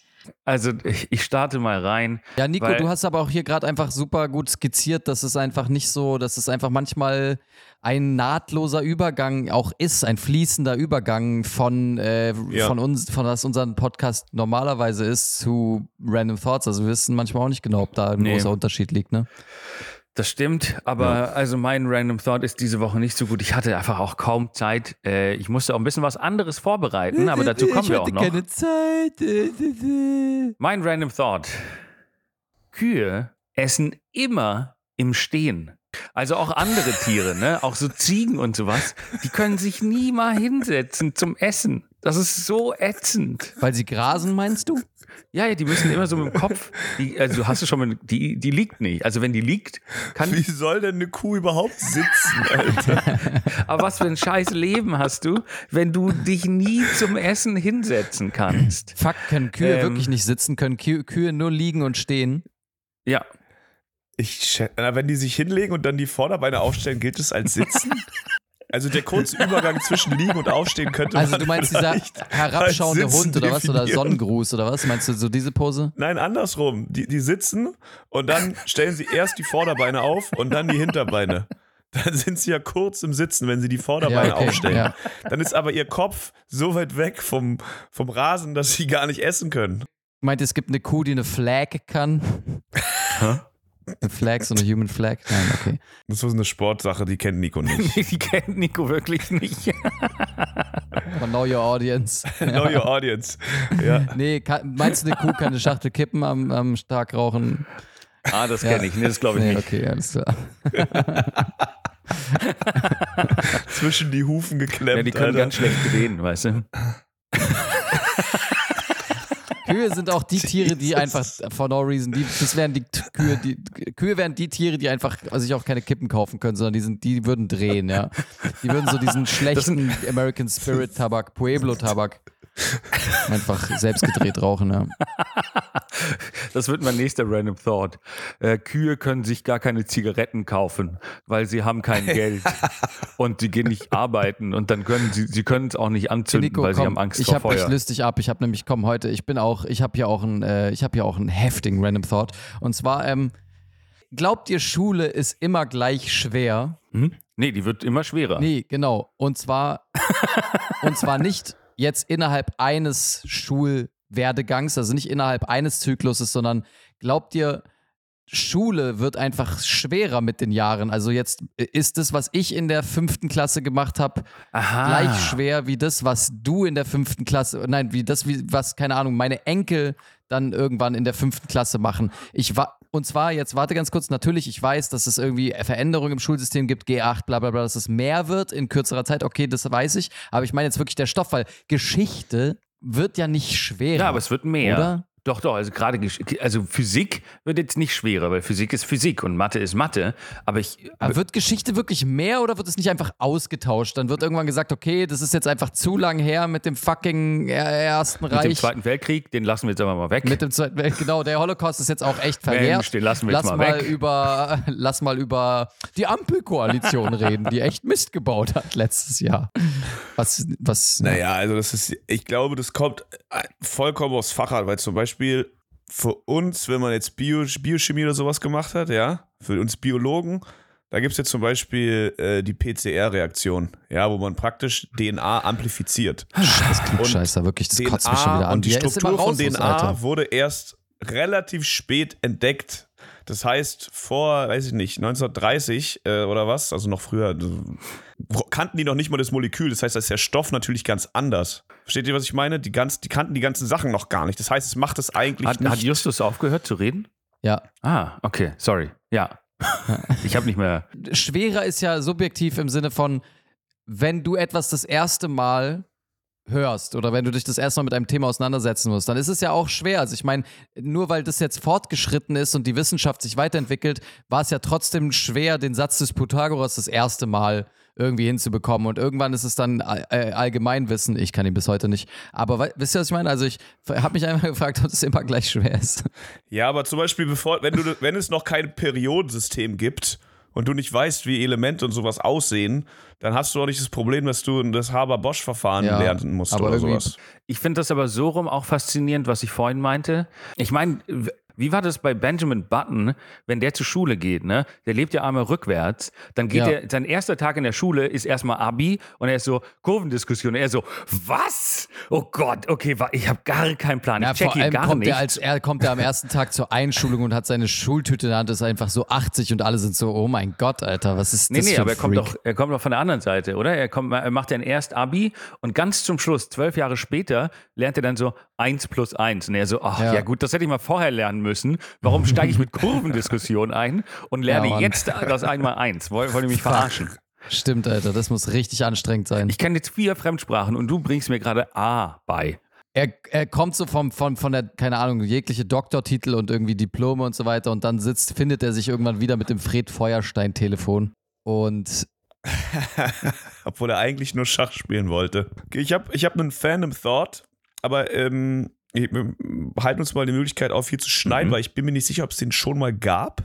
Also ich, ich starte mal rein. Ja, Nico, Weil- du hast aber auch hier gerade einfach super gut skizziert, dass es einfach nicht so, dass es einfach manchmal ein nahtloser Übergang auch ist, ein fließender Übergang von, äh, Ja. von uns, von was unser Podcast normalerweise ist, zu Random Thoughts. Also wir wissen manchmal auch nicht genau, ob da ein Nee. großer Unterschied liegt, ne? Das stimmt, aber also mein Random Thought ist diese Woche nicht so gut. Ich hatte einfach auch kaum Zeit. Äh, ich musste auch ein bisschen was anderes vorbereiten, aber dazu kommen wir auch noch. Zeit. Mein Random Thought. Kühe essen immer im Stehen. Also auch andere Tiere, ne? Auch so Ziegen und sowas, die können sich nie mal hinsetzen zum Essen. Das ist so ätzend. Weil sie grasen, meinst du? Ja, ja, die müssen immer so mit dem Kopf. Die, also hast du schon mal, die, die liegt nicht. Also wenn die liegt, kann. Wie soll denn eine Kuh überhaupt sitzen, Alter? Aber was für ein scheiß Leben hast du, wenn du dich nie zum Essen hinsetzen kannst? Fuck, können Kühe Ähm. wirklich nicht sitzen, können Kühe, Kühe nur liegen und stehen. Ja. Ich, na, wenn die sich hinlegen und dann die Vorderbeine aufstellen, gilt es als Sitzen? Also der kurze Übergang zwischen Liegen und Aufstehen könnte Also man du meinst dieser herabschauende Hund oder was? Oder. Sonnengruß oder was? Meinst du so diese Pose? Nein, andersrum. Die, die sitzen und dann stellen sie erst die Vorderbeine auf und dann die Hinterbeine. Dann sind sie ja kurz im Sitzen, wenn sie die Vorderbeine Ja, okay, aufstellen. ja. Dann ist aber ihr Kopf so weit weg vom, vom Rasen, dass sie gar nicht essen können. Meint, es gibt eine Kuh, die eine Flag kann? Eine Flag, so eine Human Flag? Nein, okay. Das ist so eine Sportsache, die kennt Nico nicht. Die kennt Nico wirklich nicht. Know Your Audience. Know your audience. Ja. Nee, kann, meinst du, eine Kuh kann eine Schachtel kippen am, am stark rauchen? Ah, das kenne ich. Nee, das glaube ich Nee, nicht. okay, alles klar. Zwischen die Hufen geklemmt. Ja, die können Alter. ganz schlecht drehen, weißt du? Kühe sind auch die Tiere, die einfach for no reason, die, das wären die Kühe, die Kühe wären die Tiere, die einfach sich auch keine Kippen kaufen können, sondern die sind, die würden drehen, ja. Die würden so diesen schlechten American Spirit Tabak, Pueblo Tabak einfach selbst gedreht rauchen, ja. Das wird mein nächster Random Thought. Äh, Kühe können sich gar keine Zigaretten kaufen, weil sie haben kein Geld und sie gehen nicht arbeiten und dann können sie, sie können es auch nicht anzünden, Nico, weil sie komm, haben Angst ich vor hab dich Feuer. lustig ab. Ich habe nämlich, komm, heute, ich bin auch, ich habe hier auch einen, äh, ich habe hier auch einen heftigen Random Thought. Und zwar, ähm, glaubt ihr, Schule ist immer gleich schwer? Hm? Nee, die wird immer schwerer. Nee, genau. Und zwar, und zwar nicht jetzt innerhalb eines Schulwerdegangs, also nicht innerhalb eines Zykluses, sondern glaubt ihr, Schule wird einfach schwerer mit den Jahren. Also jetzt ist das, was ich in der fünften Klasse gemacht habe, gleich schwer wie das, was du in der fünften Klasse, nein, wie das, wie, was, keine Ahnung, meine Enkel dann irgendwann in der fünften Klasse machen. Ich war, und zwar, jetzt warte ganz kurz, natürlich, ich weiß, dass es irgendwie Veränderungen im Schulsystem gibt, G8, bla bla bla, dass es mehr wird in kürzerer Zeit, okay, das weiß ich, aber ich meine jetzt wirklich der Stoff, weil Geschichte wird ja nicht schwerer. Ja, aber es wird mehr. Oder? Doch, doch, also gerade, also Physik wird jetzt nicht schwerer, weil Physik ist Physik und Mathe ist Mathe. Aber ich, Aber wird Geschichte wirklich mehr oder wird es nicht einfach ausgetauscht? Dann wird irgendwann gesagt, okay, das ist jetzt einfach zu lang her mit dem fucking er- Ersten mit dem Reich. Zweiten Weltkrieg, den lassen wir jetzt aber mal weg. Mit dem Zweiten Weltkrieg, genau, der Holocaust ist jetzt auch echt verjährt. Mensch, den lassen wir jetzt lass mal mal weg. über Lass mal über die Ampelkoalition reden, die echt Mist gebaut hat letztes Jahr. Was, was, Naja, also das ist, ich glaube, das kommt äh, vollkommen aufs Fachart, weil zum Beispiel für uns, wenn man jetzt Bio, Biochemie oder sowas gemacht hat, ja, für uns Biologen, da gibt es jetzt zum Beispiel äh, die PCR-Reaktion, ja, wo man praktisch DNA amplifiziert. das Klugscheißer, wirklich, das kotzt mich schon wieder DNA an. und die immer Struktur von DNA Alter. wurde erst relativ spät entdeckt. Das heißt, vor, weiß ich nicht, 1930 äh, oder was, also noch früher, kannten die noch nicht mal das Molekül. Das heißt, da ist der Stoff natürlich ganz anders. Versteht ihr, was ich meine? Die, ganz, die kannten die ganzen Sachen noch gar nicht. Das heißt, es macht es eigentlich hat, nicht. hat Justus aufgehört zu reden? Ja. Ah, okay, sorry. Ja. ich habe nicht mehr. Schwerer ist ja subjektiv im Sinne von, wenn du etwas das erste Mal hörst oder wenn du dich das erste Mal mit einem Thema auseinandersetzen musst, dann ist es ja auch schwer. Also ich meine, nur weil das jetzt fortgeschritten ist und die Wissenschaft sich weiterentwickelt, war es ja trotzdem schwer, den Satz des Pythagoras das erste Mal irgendwie hinzubekommen. Und irgendwann ist es dann äh, Allgemeinwissen. Ich kann ihn bis heute nicht. Aber wisst ihr, was ich meine? Also ich habe mich einfach gefragt, ob es immer gleich schwer ist. Ja, aber zum Beispiel, bevor, wenn, du, wenn es noch kein Periodensystem gibt und du nicht weißt, wie Elemente und sowas aussehen, dann hast du auch nicht das Problem, dass du das Haber-Bosch-Verfahren Ja, lernen musst aber oder sowas. Ich finde das aber so rum auch faszinierend, was ich vorhin meinte. Ich meine, wie war das bei Benjamin Button, wenn der zur Schule geht, ne? Der lebt ja einmal rückwärts, dann geht Ja. er, sein erster Tag in der Schule ist erstmal Abi und er ist so, Kurvendiskussion, er ist so, was? Oh Gott, okay, ich habe gar keinen Plan, ich Ja, check vor hier allem gar kommt nichts. er, als er kommt er am ersten Tag zur Einschulung und hat seine Schultüte in der Hand, ist einfach so 80 und alle sind so, oh mein Gott, Alter, was ist Nee, das nee, ein aber er kommt, doch, er kommt doch von der anderen Seite, oder? Er, kommt, er macht dann erst Abi und ganz zum Schluss, zwölf Jahre später, lernt er dann so 1 plus 1. Und er so, ach ja. Ja. gut, das hätte ich mal vorher lernen müssen. Warum steige ich mit Kurvendiskussion ein und lerne Ja, jetzt das einmal eins? Wollt, wollt ihr mich verarschen? Stimmt, Alter, das muss richtig anstrengend sein. Ich kenne jetzt vier Fremdsprachen und du bringst mir gerade A bei. Er, er kommt so vom, von, von der, keine Ahnung, jegliche Doktortitel und irgendwie Diplome und so weiter und dann sitzt, findet er sich irgendwann wieder mit dem Fred Feuerstein-Telefon. Und Obwohl er eigentlich nur Schach spielen wollte. Ich habe ich hab einen Fandom Thought, aber ähm, wir halten uns mal die Möglichkeit auf, hier zu schneiden, Mhm. weil ich bin mir nicht sicher, ob es den schon mal gab.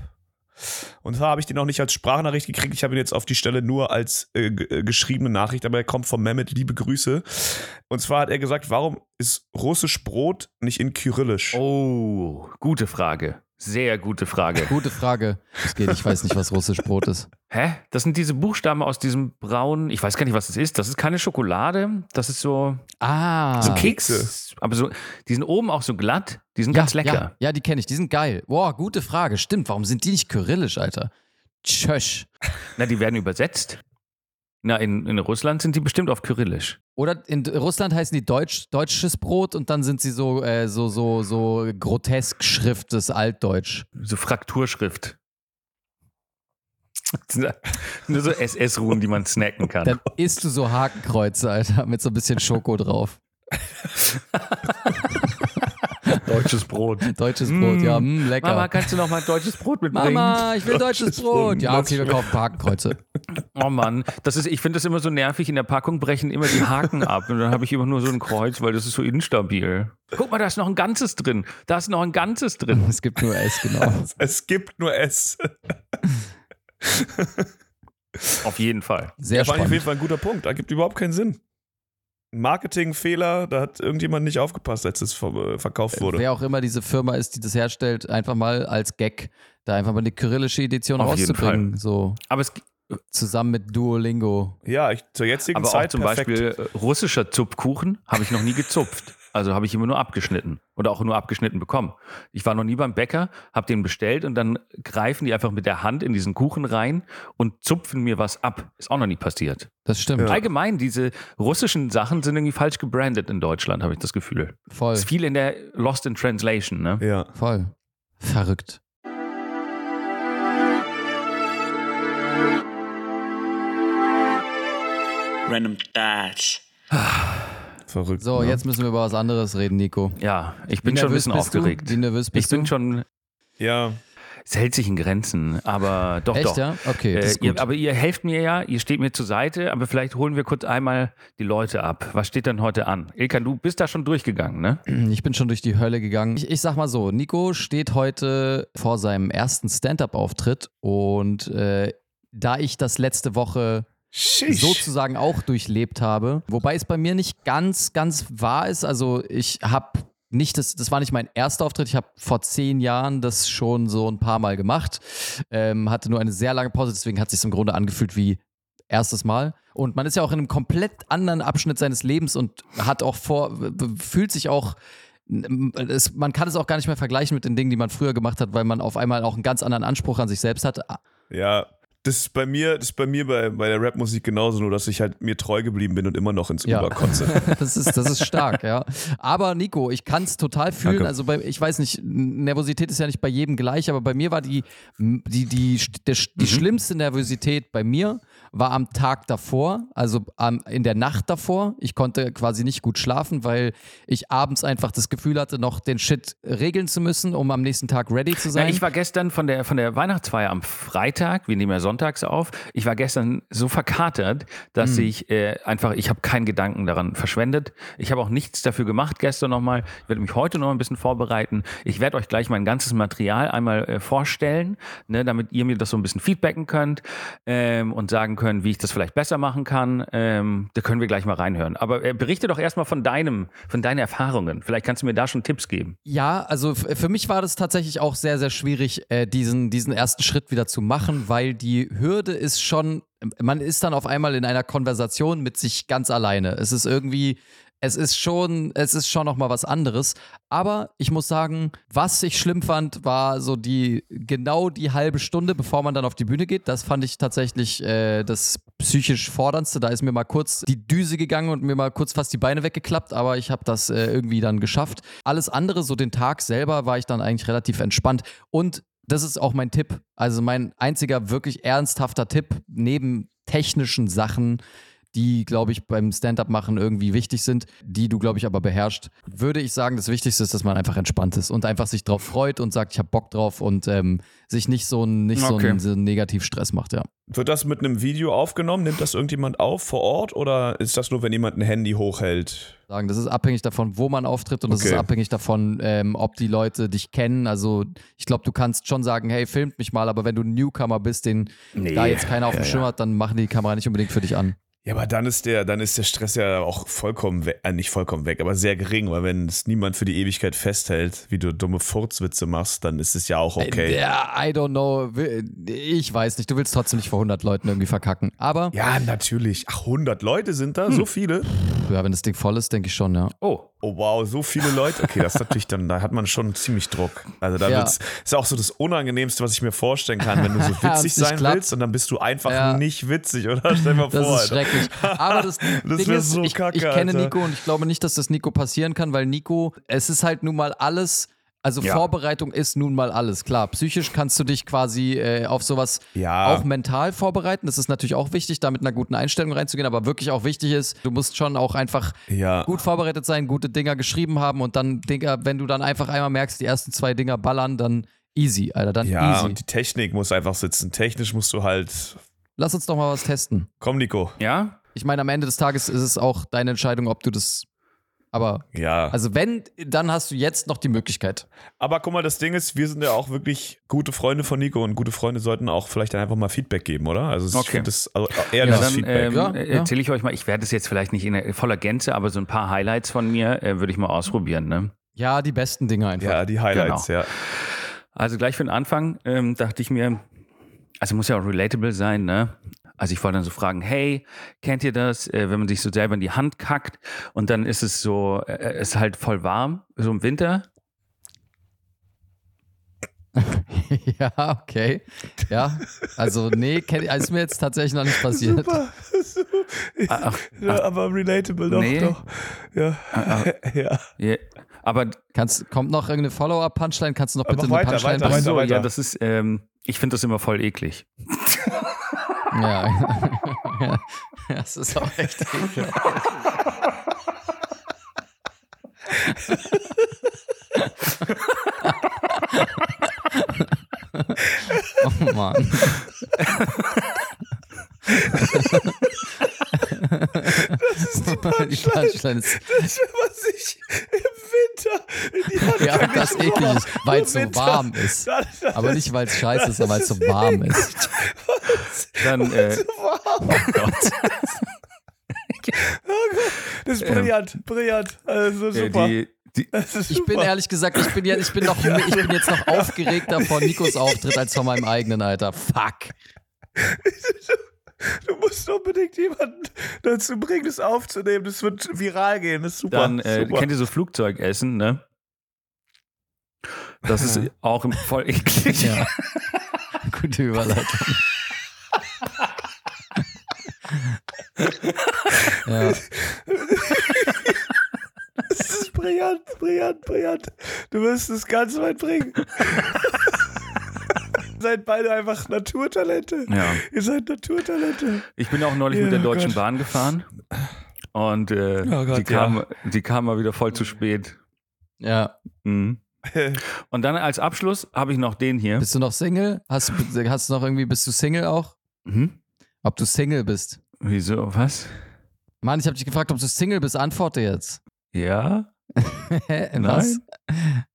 Und zwar habe ich den auch nicht als Sprachnachricht gekriegt. Ich habe ihn jetzt auf die Stelle nur als äh, äh, geschriebene Nachricht, aber er kommt von Mehmet. Liebe Grüße. Und zwar hat er gesagt, warum ist russisch Brot nicht in Kyrillisch? Oh, gute Frage. Sehr gute Frage. gute Frage. Es geht, ich weiß nicht, was russisch Brot ist. Hä? Das sind diese Buchstaben aus diesem braunen, ich weiß gar nicht, was das ist. Das ist keine Schokolade. Das ist so, Ah. so Kekse. Aber so, die sind oben auch so glatt. Die sind ja, ganz lecker. Ja, ja die kenne ich, die sind geil. Boah, gute Frage. Stimmt, warum sind die nicht kyrillisch, Alter? Tschösch. Na, die werden übersetzt. Na, in, in Russland sind die bestimmt auf Kyrillisch. Oder in Russland heißen die Deutsch, deutsches Brot und dann sind sie so, äh, so, so, so grotesk Schrift des Altdeutsch. So Frakturschrift. Nur so SS-Ruhen, die man snacken kann. Dann isst du so Hakenkreuze, Alter, mit so ein bisschen Schoko drauf. Deutsches Brot. Deutsches Brot, ja, mh, lecker. Mama, kannst du noch mal deutsches Brot mitbringen? Mama, ich will deutsches Deutsches Brot. Brot. Ja, okay, wir kaufen Hakenkreuze. Oh Mann, das ist, ich finde das immer so nervig. In der Packung brechen immer die Haken ab und dann habe ich immer nur so ein Kreuz, weil das ist so instabil. Guck mal, da ist noch ein ganzes drin. Da ist noch ein ganzes drin. Es gibt nur S, genau. Es gibt nur S. Auf jeden Fall. Sehr ja, fand ich auf jeden spannend. Fall ein guter Punkt. Da gibt überhaupt keinen Sinn. Marketingfehler, da hat irgendjemand nicht aufgepasst, als es äh, verkauft wurde. Wer auch immer diese Firma ist, die das herstellt, einfach mal als Gag da einfach mal eine kyrillische Edition Auf rauszubringen. So Aber es zusammen mit Duolingo. Ja, ich, zur jetzigen aber auch Zeit zum perfekt. Beispiel äh, russischer Zupfkuchen habe ich noch nie gezupft. Also habe ich immer nur abgeschnitten oder auch nur abgeschnitten bekommen. Ich war noch nie beim Bäcker, habe den bestellt und dann greifen die einfach mit der Hand in diesen Kuchen rein und zupfen mir was ab. Ist auch noch nie passiert. Das stimmt. Allgemein, diese russischen Sachen sind irgendwie falsch gebrandet in Deutschland, habe ich das Gefühl. Voll. Ist viel in der Lost in Translation, ne? Ja. Voll. Verrückt. Random Thoughts. Verrückt. So, ne? jetzt müssen wir über was anderes reden, Nico. Ja, ich bin Wie schon ein bisschen bist du? aufgeregt. Wie nervös Ich bist bin du? schon, Ja, es hält sich in Grenzen, aber doch, Echt, doch. ja? Okay, das Äh, ist gut. ihr, aber ihr helft mir ja, ihr steht mir zur Seite, aber vielleicht holen wir kurz einmal die Leute ab. Was steht denn heute an? Ilkan, du bist da schon durchgegangen, ne? Ich bin schon durch die Hölle gegangen. Ich, ich sag mal so, Nico steht heute vor seinem ersten Stand-up-Auftritt und äh, da ich das letzte Woche Schisch. sozusagen auch durchlebt habe, wobei es bei mir nicht ganz, ganz wahr ist. Also ich habe nicht, das, das war nicht mein erster Auftritt. Ich habe vor zehn Jahren das schon so ein paar Mal gemacht. Ähm, hatte nur eine sehr lange Pause, deswegen hat es sich im Grunde angefühlt wie erstes Mal. Und man ist ja auch in einem komplett anderen Abschnitt seines Lebens und hat auch vor, fühlt sich auch es, man kann es auch gar nicht mehr vergleichen mit den Dingen, die man früher gemacht hat, weil man auf einmal auch einen ganz anderen Anspruch an sich selbst hat. Ja, das ist bei mir, das ist bei mir bei, bei der Rapmusik genauso, nur dass ich halt mir treu geblieben bin und immer noch ins Ja. Uber kotze. Das ist, das ist stark, ja. Aber Nico, ich kann es total fühlen. Danke. Also bei, ich weiß nicht, Nervosität ist ja nicht bei jedem gleich, aber bei mir war die, die, die, der, die schlimmste Nervosität bei mir war am Tag davor, also am, in der Nacht davor. Ich konnte quasi nicht gut schlafen, weil ich abends einfach das Gefühl hatte, noch den Shit regeln zu müssen, um am nächsten Tag ready zu Ja, sein. ich war gestern von der, von der Weihnachtsfeier am Freitag, wir nehmen ja sonntags auf, ich war gestern so verkatert, dass Hm. ich äh, einfach, ich habe keinen Gedanken daran verschwendet. Ich habe auch nichts dafür gemacht gestern nochmal. Ich werde mich heute noch ein bisschen vorbereiten. Ich werde euch gleich mein ganzes Material einmal äh, vorstellen, ne, damit ihr mir das so ein bisschen feedbacken könnt ähm, und sagen könnt, wie ich das vielleicht besser machen kann. Ähm, da können wir gleich mal reinhören. Aber äh, berichte doch erstmal von deinem, von deinen Erfahrungen. Vielleicht kannst du mir da schon Tipps geben. Ja, also für mich war das tatsächlich auch sehr, sehr schwierig, äh, diesen, diesen ersten Schritt wieder zu machen, weil die Hürde ist schon, man ist dann auf einmal in einer Konversation mit sich ganz alleine. Es ist irgendwie, es ist schon, es ist schon nochmal was anderes. Aber ich muss sagen, was ich schlimm fand, war so die, genau die halbe Stunde, bevor man dann auf die Bühne geht. Das fand ich tatsächlich äh, das psychisch forderndste. Da ist mir mal kurz die Düse gegangen und mir mal kurz fast die Beine weggeklappt, aber ich habe das äh, irgendwie dann geschafft. Alles andere, so den Tag selber, war ich dann eigentlich relativ entspannt. Und das ist auch mein Tipp. Also mein einziger wirklich ernsthafter Tipp neben technischen Sachen, die, glaube ich, beim Stand-up machen irgendwie wichtig sind, die du, glaube ich, aber beherrschst, würde ich sagen, das Wichtigste ist, dass man einfach entspannt ist und einfach sich drauf freut und sagt, ich habe Bock drauf und ähm, sich nicht so einen nicht so Okay. einen, so einen Negativstress macht, ja. Wird das mit einem Video aufgenommen? Nimmt das irgendjemand auf vor Ort oder ist das nur, wenn jemand ein Handy hochhält? sagen. Das ist abhängig davon, wo man auftritt und das Okay. ist abhängig davon, ähm, ob die Leute dich kennen. Also ich glaube, du kannst schon sagen, hey, filmt mich mal, aber wenn du ein Newcomer bist, den Nee. da jetzt keiner auf dem Ja, Schirm hat, dann machen die Kamera nicht unbedingt für dich an. Ja, aber dann ist der, dann ist der Stress ja auch vollkommen weg, äh, nicht vollkommen weg, aber sehr gering, weil wenn es niemand für die Ewigkeit festhält, wie du dumme Furzwitze machst, dann ist es ja auch okay. Ja, I don't know. Ich weiß nicht. Du willst trotzdem nicht vor 100 Leuten irgendwie verkacken. Aber Ja, natürlich. Ach, 100 Leute sind da, so viele. Ja, wenn das Ding voll ist, denke ich schon, ja. Oh, Oh wow, so viele Leute. Okay, das ist natürlich dann, da hat man schon ziemlich Druck. Also da Ja. wird's, ist auch so das Unangenehmste, was ich mir vorstellen kann, wenn du so witzig sein klappt. willst und dann bist du einfach Ja. nicht witzig, oder? Stell dir mal Das vor. ist schrecklich. Aber das, Das Ding ist, so ich, kacke, ich kenne Alter. Nico und ich glaube nicht, dass das Nico passieren kann, weil Nico, es ist halt nun mal alles, also Ja. Vorbereitung ist nun mal alles. Klar, psychisch kannst du dich quasi äh, auf sowas Ja. auch mental vorbereiten. Das ist natürlich auch wichtig, da mit einer guten Einstellung reinzugehen, aber wirklich auch wichtig ist, du musst schon auch einfach Ja. gut vorbereitet sein, gute Dinger geschrieben haben und dann, Dinger, wenn du dann einfach einmal merkst, die ersten zwei Dinger ballern, dann easy, Alter, dann Ja, easy. und die Technik muss einfach sitzen. Technisch musst du halt. Lass uns doch mal was testen. Komm, Nico. ja? Ich meine, am Ende des Tages ist es auch deine Entscheidung, ob du das. Aber, Ja. also wenn, dann hast du jetzt noch die Möglichkeit. Aber guck mal, das Ding ist, wir sind ja auch wirklich gute Freunde von Nico und gute Freunde sollten auch vielleicht einfach mal Feedback geben, oder? Also ich Okay. finde das also ehrliches Ja, Dann Feedback. ähm, Ja, ja. erzähle ich euch mal, ich werde es jetzt vielleicht nicht in voller Gänze, aber so ein paar Highlights von mir äh, würde ich mal ausprobieren. Ne? Ja, die besten Dinge einfach. ja, die Highlights, Genau. ja. Also gleich für den Anfang ähm, dachte ich mir, also muss ja auch relatable sein, ne? Also ich wollte dann so fragen, hey, kennt ihr das, äh, wenn man sich so selber in die Hand kackt und dann ist es so, äh, es ist halt voll warm, so im Winter. ja, okay. Ja, also nee, kenn, ist mir jetzt tatsächlich noch nicht passiert. Super. Ach, ja, aber relatable doch, Nee. doch. Ja. ja. ja, aber Kannst, kommt noch irgendeine Follow-up-Punchline? Kannst du noch Aber bitte weiter, eine Punchline weiter, ach bringen? so, weiter. ja, das ist, ähm, ich finde das immer voll eklig. Ja. ja. Das ist auch echt ekelhaft. Oh Mann. die Punchline ist Das, was ich im Winter in die Hand Ja, das eklig ist, weil es so warm ist. Das, das Aber nicht, weil es scheiße ist, sondern weil es so warm ist. Dann, äh. Oh Gott. Das ist brillant, brillant. Also äh, super. die, die, das ist Ich super. bin ehrlich gesagt, ich bin, ja, ich, bin noch, ich bin jetzt noch aufgeregter vor Nikos Auftritt als vor meinem eigenen, Alter. Fuck. Du musst unbedingt jemanden dazu bringen, das aufzunehmen. Das wird viral gehen. Das ist super. dann äh, super. kennt ihr so Flugzeugessen, ne? Das ist auch voll eklig. Ja. Gute Überleitung. Ja. Das ist brillant, brillant, brillant. Du wirst es ganz weit bringen. Ihr seid beide einfach Naturtalente. Ja. Ihr seid Naturtalente. Ich bin auch neulich Ja, mit der Deutschen Gott. Bahn gefahren und äh, Oh Gott, die, kam, die kam mal wieder voll zu spät. ja. Mhm. Und dann als Abschluss habe ich noch den hier. Bist du noch Single? Hast, du- hast du noch irgendwie, bist du Single auch? Mhm. Ob du Single bist? Wieso? Was? Mann, ich habe dich gefragt, ob du Single bist. Antworte jetzt. Ja? Was?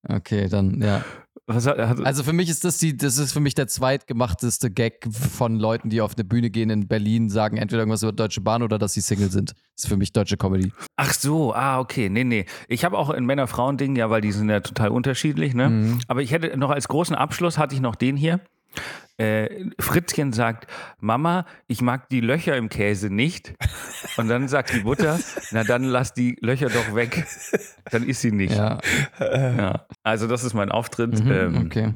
Okay, dann, ja. Hat, hat, Also für mich ist das die, das ist für mich der zweitgemachteste Gag von Leuten, die auf eine Bühne gehen in Berlin, sagen entweder irgendwas über Deutsche Bahn oder dass sie Single sind. Das ist für mich deutsche Comedy. ach so, ah, okay. Nee, nee. Ich habe auch ein Männer-Frauen-Ding, ja, weil die sind ja total unterschiedlich, ne? Mhm. Aber ich hätte noch als großen Abschluss hatte ich noch den hier. Äh, Fritzchen sagt, Mama, ich mag die Löcher im Käse nicht. Und dann sagt die Mutter, na dann lass die Löcher doch weg. Dann ist sie nicht. Ja. Ja. Also das ist mein Auftritt. Mhm, ähm, okay.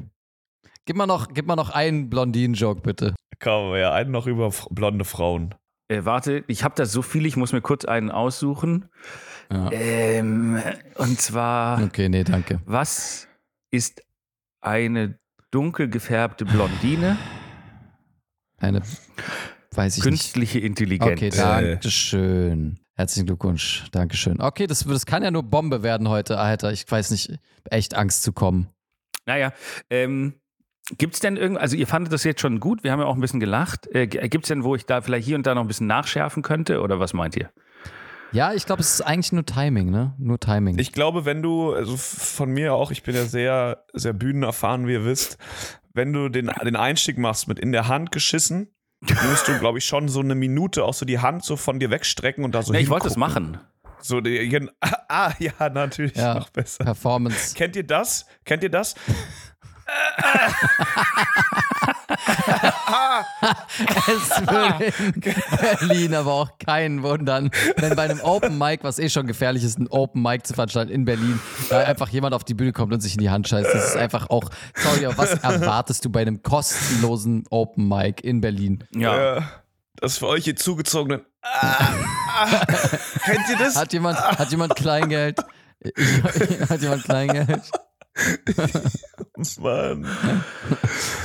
Gib mal noch, gib mal noch einen Blondinen-Joke, bitte. Komm, ja, einen noch über blonde Frauen. äh, warte, ich habe da so viel, ich muss mir kurz einen aussuchen. Ja. Ähm, und zwar, Okay, nee, danke. was ist eine dunkel gefärbte Blondine? Eine, weiß ich nicht. Künstliche Intelligenz. Okay, danke schön. Herzlichen Glückwunsch. Dankeschön. Okay, das, das kann ja nur Bombe werden heute, Alter. Ich weiß nicht, echt Angst zu kommen. Naja, ähm, gibt es denn irgend, also ihr fandet das jetzt schon gut, wir haben ja auch ein bisschen gelacht. Äh, gibt es denn, wo ich da vielleicht hier und da noch ein bisschen nachschärfen könnte oder was meint ihr? Ja, ich glaube, es ist eigentlich nur Timing, ne? Nur Timing. Ich glaube, wenn du, also von mir auch, ich bin ja sehr, sehr bühnenerfahren, wie ihr wisst, wenn du den, den Einstieg machst mit in der Hand geschissen, musst du, glaube ich, schon so eine Minute auch so die Hand so von dir wegstrecken und da so Nee, ich wollte es machen. So, die, ah, ja, natürlich, Ja. noch besser. Performance. Kennt ihr das? Kennt ihr das? es würde in Berlin aber auch keinen wundern, wenn bei einem Open Mic, was eh schon gefährlich ist, ein Open Mic zu veranstalten in Berlin, da einfach jemand auf die Bühne kommt und sich in die Hand scheißt. Das ist einfach auch, sorry, aber was erwartest du bei einem kostenlosen Open Mic in Berlin? Ja. Ja, das für euch hier zugezogenen. Ah, ah. Kennt ihr das? Hat jemand, hat jemand Kleingeld? hat jemand Kleingeld? Mann.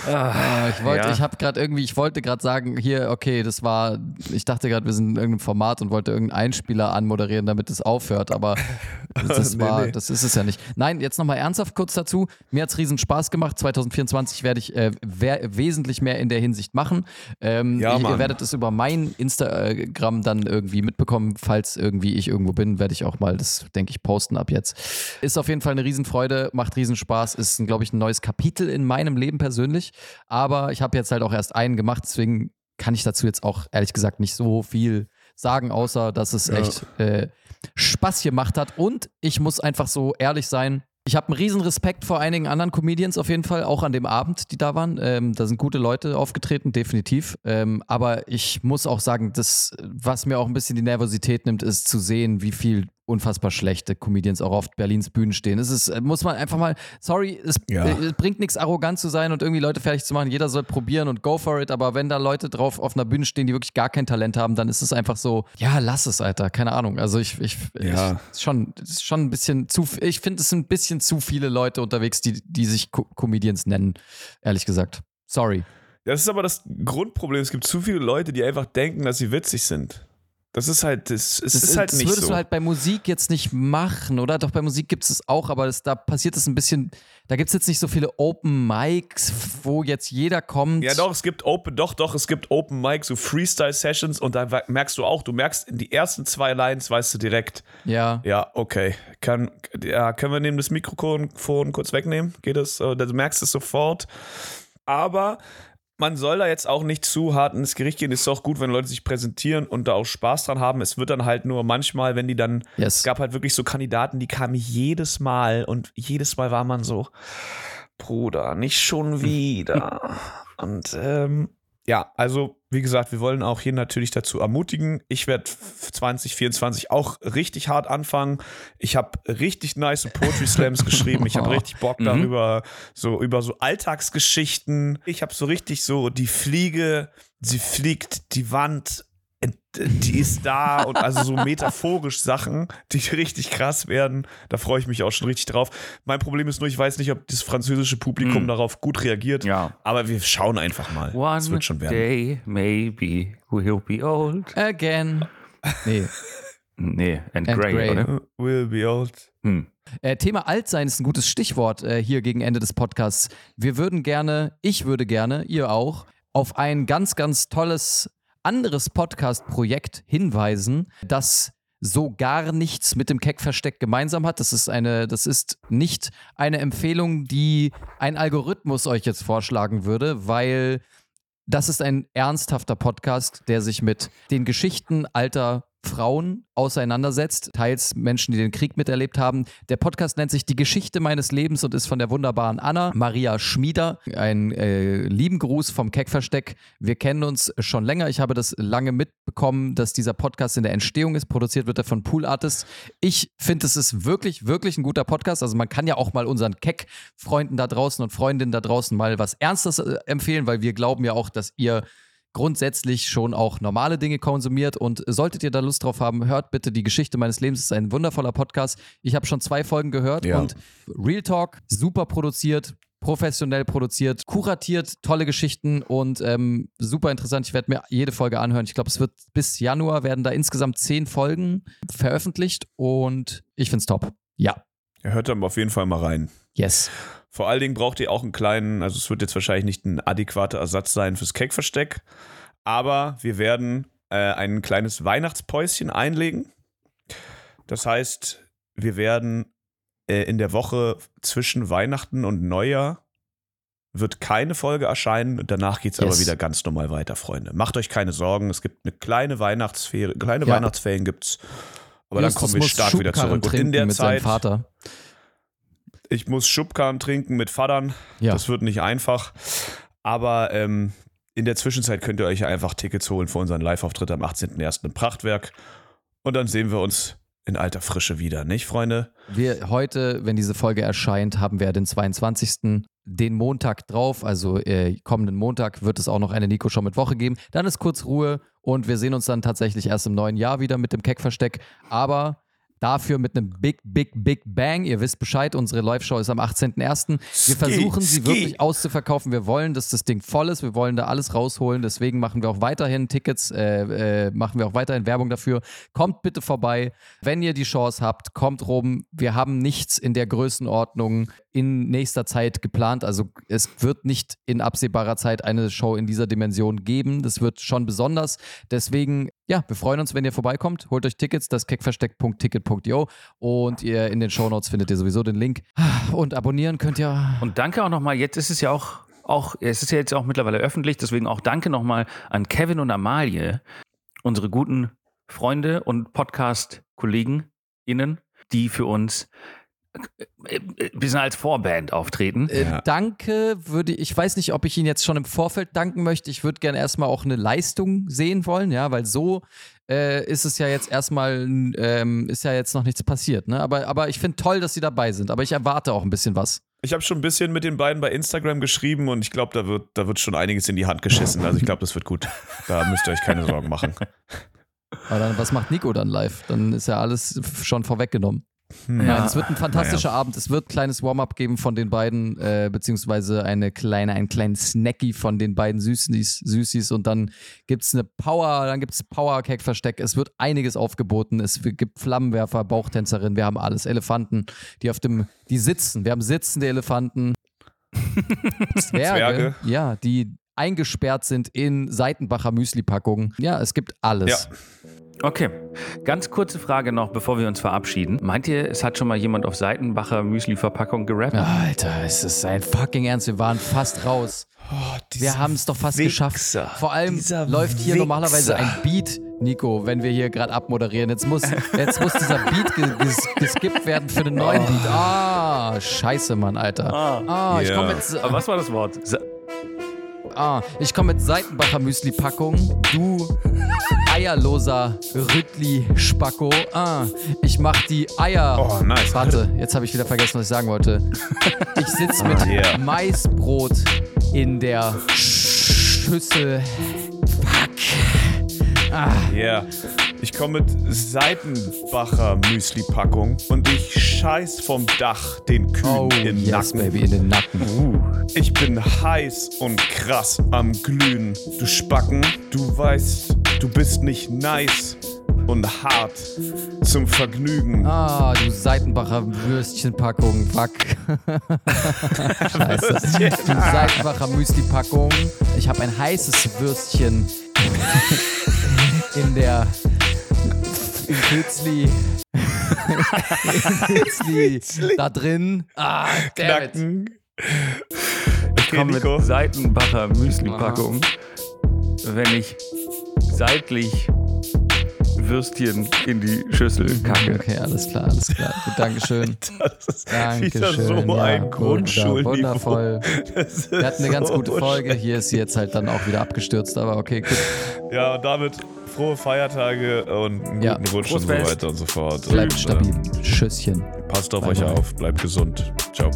Ah, ich wollte, Ja. ich habe gerade irgendwie, ich wollte gerade sagen, hier, okay, das war, ich dachte gerade, wir sind in irgendeinem Format und wollte irgendeinen Einspieler anmoderieren, damit es aufhört, aber das Nee, war, nee. das ist es ja nicht. Nein, jetzt nochmal ernsthaft kurz dazu. Mir hat's riesen Spaß gemacht. 2024 werde ich äh, wesentlich mehr in der Hinsicht machen. Ähm, Ja, ich, ihr werdet es über mein Instagram dann irgendwie mitbekommen. Falls irgendwie ich irgendwo bin, werde ich auch mal das, denke ich, posten ab jetzt. Ist auf jeden Fall eine Riesenfreude, macht Riesenspaß, ist, glaube ich, ein neues Kapitel in meinem Leben persönlich. Aber ich habe jetzt halt auch erst einen gemacht, deswegen kann ich dazu jetzt auch ehrlich gesagt nicht so viel sagen, außer dass es Ja. echt äh, Spaß gemacht hat. Und ich muss einfach so ehrlich sein. Ich habe einen riesen Respekt vor einigen anderen Comedians auf jeden Fall, auch an dem Abend, die da waren. Ähm, da sind gute Leute aufgetreten, definitiv. Ähm, aber ich muss auch sagen, das, was mir auch ein bisschen die Nervosität nimmt, ist zu sehen, wie viel unfassbar schlechte Comedians auch auf Berlins Bühnen stehen. Es ist, äh, muss man einfach mal, sorry, es, Ja. äh, bringt nichts, arrogant zu sein und irgendwie Leute fertig zu machen. Jeder soll probieren und go for it. Aber wenn da Leute drauf auf einer Bühne stehen, die wirklich gar kein Talent haben, dann ist es einfach so, ja, lass es, Alter. Keine Ahnung. Also ich, ich, Ja. ich schon, ist schon ein bisschen zu, ich finde, es sind ein bisschen zu viele Leute unterwegs, die, die sich Co Comedians nennen, ehrlich gesagt. Sorry. Das ist aber das Grundproblem. Es gibt zu viele Leute, die einfach denken, dass sie witzig sind. Das ist halt, das, es Das, ist halt das nicht würdest so. du halt bei Musik jetzt nicht machen, oder? Doch bei Musik gibt es es auch, aber das, da passiert es ein bisschen, da gibt es jetzt nicht so viele Open Mics, wo jetzt jeder kommt. ja, doch, es gibt Open, doch, doch, es gibt Open Mic, so Freestyle-Sessions und da merkst du auch, du merkst in die ersten zwei Lines, weißt du direkt, Ja. ja, okay, kann, ja, können wir neben das Mikrofon kurz wegnehmen? Geht das? Du merkst es sofort. Aber man soll da jetzt auch nicht zu hart ins Gericht gehen. Es ist auch gut, wenn Leute sich präsentieren und da auch Spaß dran haben. Es wird dann halt nur manchmal, wenn die dann Yes. Es gab halt wirklich so Kandidaten, die kamen jedes Mal und jedes Mal war man so, Bruder, nicht schon wieder. und ähm, ja, also wie gesagt, wir wollen auch hier natürlich dazu ermutigen. Ich werde 2024 auch richtig hart anfangen. Ich habe richtig nice Poetry Slams geschrieben. Ich habe richtig Bock darüber, so über so Alltagsgeschichten. Ich habe so richtig so die Fliege, sie fliegt die Wand die ist da und also so metaphorisch Sachen, die richtig krass werden. Da freue ich mich auch schon richtig drauf. Mein Problem ist nur, ich weiß nicht, ob das französische Publikum Hm. darauf gut reagiert. Ja. Aber wir schauen einfach mal. One Es wird schon werden. day, maybe we'll be old. Again. Nee. Nee, and, And grey, grey. oder? Will be old. Hm. Äh, Thema Altsein ist ein gutes Stichwort äh, hier gegen Ende des Podcasts. Wir würden gerne, ich würde gerne, ihr auch, auf ein ganz, ganz tolles anderes Podcast-Projekt hinweisen, das so gar nichts mit dem Keck-Versteck gemeinsam hat. Das ist eine, das ist nicht eine Empfehlung, die ein Algorithmus euch jetzt vorschlagen würde, weil das ist ein ernsthafter Podcast, der sich mit den Geschichten alter Frauen auseinandersetzt, teils Menschen, die den Krieg miterlebt haben. Der Podcast nennt sich Die Geschichte meines Lebens und ist von der wunderbaren Anna Maria Schmieder. Ein äh, lieben Gruß vom Keckversteck. Wir kennen uns schon länger. Ich habe das lange mitbekommen, dass dieser Podcast in der Entstehung ist. Produziert wird er von Pool Artists. Ich finde, es ist wirklich, wirklich ein guter Podcast. Also man kann ja auch mal unseren Keck-Freunden da draußen und Freundinnen da draußen mal was Ernstes äh, empfehlen, weil wir glauben ja auch, dass ihr grundsätzlich schon auch normale Dinge konsumiert. Und solltet ihr da Lust drauf haben, hört bitte die Geschichte meines Lebens. Es ist ein wundervoller Podcast. Ich habe schon zwei Folgen gehört Ja. und Real Talk, super produziert. Professionell produziert, kuratiert, tolle Geschichten und ähm, super interessant. Ich werde mir jede Folge anhören. Ich glaube, es wird bis Januar werden da insgesamt zehn Folgen veröffentlicht und ich finde es top. Ja, Ihr hört dann auf jeden Fall mal rein. yes. Vor allen Dingen braucht ihr auch einen kleinen, also es wird jetzt wahrscheinlich nicht ein adäquater Ersatz sein fürs Keckversteck, aber wir werden äh, ein kleines Weihnachtspäuschen einlegen. Das heißt, wir werden äh, in der Woche zwischen Weihnachten und Neujahr wird keine Folge erscheinen und danach geht es aber Yes. wieder ganz normal weiter, Freunde. Macht euch keine Sorgen, es gibt eine kleine Weihnachtsferie, kleine Ja. Weihnachtsferien gibt's. Aber dann Justus kommen wir stark wieder zurück. Und in der mit seinem Zeit, Vater. Ich muss Schubkarren trinken mit Vatern. Ja. Das wird nicht einfach. Aber ähm, in der Zwischenzeit könnt ihr euch einfach Tickets holen für unseren Live-Auftritt am 18.01. im Prachtwerk. Und dann sehen wir uns in alter Frische wieder, nicht, Freunde? Wir heute, wenn diese Folge erscheint, haben wir den 22. Den Montag drauf, also äh, kommenden Montag wird es auch noch eine Nico-Show mit Woche geben. Dann ist kurz Ruhe und wir sehen uns dann tatsächlich erst im neuen Jahr wieder mit dem Keck-Versteck. Aber Dafür mit einem Big, Big, Big Bang. Ihr wisst Bescheid, unsere Live-Show ist am 18.01. Wir versuchen sie wirklich auszuverkaufen. Wir wollen, dass das Ding voll ist. Wir wollen da alles rausholen. Deswegen machen wir auch weiterhin Tickets, äh, äh, machen wir auch weiterhin Werbung dafür. Kommt bitte vorbei. Wenn ihr die Chance habt, kommt rum. Wir haben nichts in der Größenordnung in nächster Zeit geplant. Also es wird nicht in absehbarer Zeit eine Show in dieser Dimension geben. Das wird schon besonders. Deswegen, ja, wir freuen uns, wenn ihr vorbeikommt. Holt euch Tickets, das keckversteck.ticket.io und ihr in den Shownotes findet ihr sowieso den Link. Und abonnieren könnt ihr. Und danke auch nochmal, jetzt ist es ja auch, auch, es ist ja jetzt auch mittlerweile öffentlich, deswegen auch danke nochmal an Kevin und Amalie, unsere guten Freunde und Podcast-Kollegen innen, die für uns ein bisschen als Vorband auftreten. Äh, Danke, würde ich weiß nicht, ob ich Ihnen jetzt schon im Vorfeld danken möchte. Ich würde gerne erstmal auch eine Leistung sehen wollen, ja, weil so äh, ist es ja jetzt erstmal, ähm, ist ja jetzt noch nichts passiert, ne? Aber, aber ich finde toll, dass Sie dabei sind, aber ich erwarte auch ein bisschen was. Ich habe schon ein bisschen mit den beiden bei Instagram geschrieben und ich glaube, da wird, da wird schon einiges in die Hand geschissen. Also ich glaube, das wird gut. Da müsst ihr euch keine Sorgen machen. Aber dann, was macht Nico dann live? Dann ist ja alles schon vorweggenommen. Hm. Nein, es wird ein fantastischer Abend. Es wird ein kleines Warm-up geben von den beiden, äh, beziehungsweise eine kleine, einen kleinen Snacky von den beiden Süßis, Süßis und dann gibt es eine Power, dann gibt es Power-Cake-Versteck. Es wird einiges aufgeboten. Es gibt Flammenwerfer, Bauchtänzerin, wir haben alles. Elefanten, die auf dem, die sitzen. Wir haben sitzende Elefanten. Zwerge, Zwerge. ja, die eingesperrt sind in Seitenbacher Müsli-Packungen. Ja, es gibt alles. Ja. Okay, ganz kurze Frage noch, bevor wir uns verabschieden. Meint ihr, es hat schon mal jemand auf Seitenbacher Müsli-Verpackung gerappt? Alter, es ist ein fucking Ernst. Wir waren fast raus. wir haben es doch fast geschafft. Vor allem dieser läuft hier Wichser. normalerweise ein Beat, Nico, wenn wir hier gerade abmoderieren. Jetzt muss, jetzt muss dieser Beat ge ges geskippt werden für einen neuen Beat. Ah, scheiße, Mann, Alter. Ah, ich Ja. komme mit, Aber was war das Wort? Sa ah, ich komm mit Seitenbacher Müsli-Packung. Du eierloser Rüttli-Spacko. Ah, ich mach die Eier. Oh, nice. Warte, jetzt habe ich wieder vergessen, was ich sagen wollte. Ich sitze mit yeah. Maisbrot in der Schüssel. Fuck. Ah, Ja. Ich komme mit Seitenbacher Müsli-Packung und ich scheiß vom Dach den Kühen oh, in den yes, Nacken. baby, in den Nacken. Ich bin heiß und krass am Glühen. Du Spacken, du weißt, du bist nicht nice und hart zum Vergnügen. Ah, du Seitenbacher Würstchenpackung. Fuck. Scheiße. Du Seitenbacher Müsli-Packung. Ich habe ein heißes Würstchen in der im Pilzli. Im Pilzli. Da drin. Ah. Knacken. ich Okay, komme mit Seitenbacher Müsli-Packung, wenn ich seitlich Würstchen in die Schüssel kacke. Okay, alles klar, alles klar. Gut, Dankeschön. Das ist Dankeschön. wieder so ja, ein Grundschulniveau. Wundervoll. Wir hatten eine ganz so gute Folge. Hier ist sie jetzt halt dann auch wieder abgestürzt, aber okay, gut. Ja, und damit frohe Feiertage und einen Ja. guten Rutsch und so Fest. weiter und so fort. Bleibt und, stabil. Schüsschen. Äh, passt auf Bye, euch bye. auf, bleibt gesund. Ciao.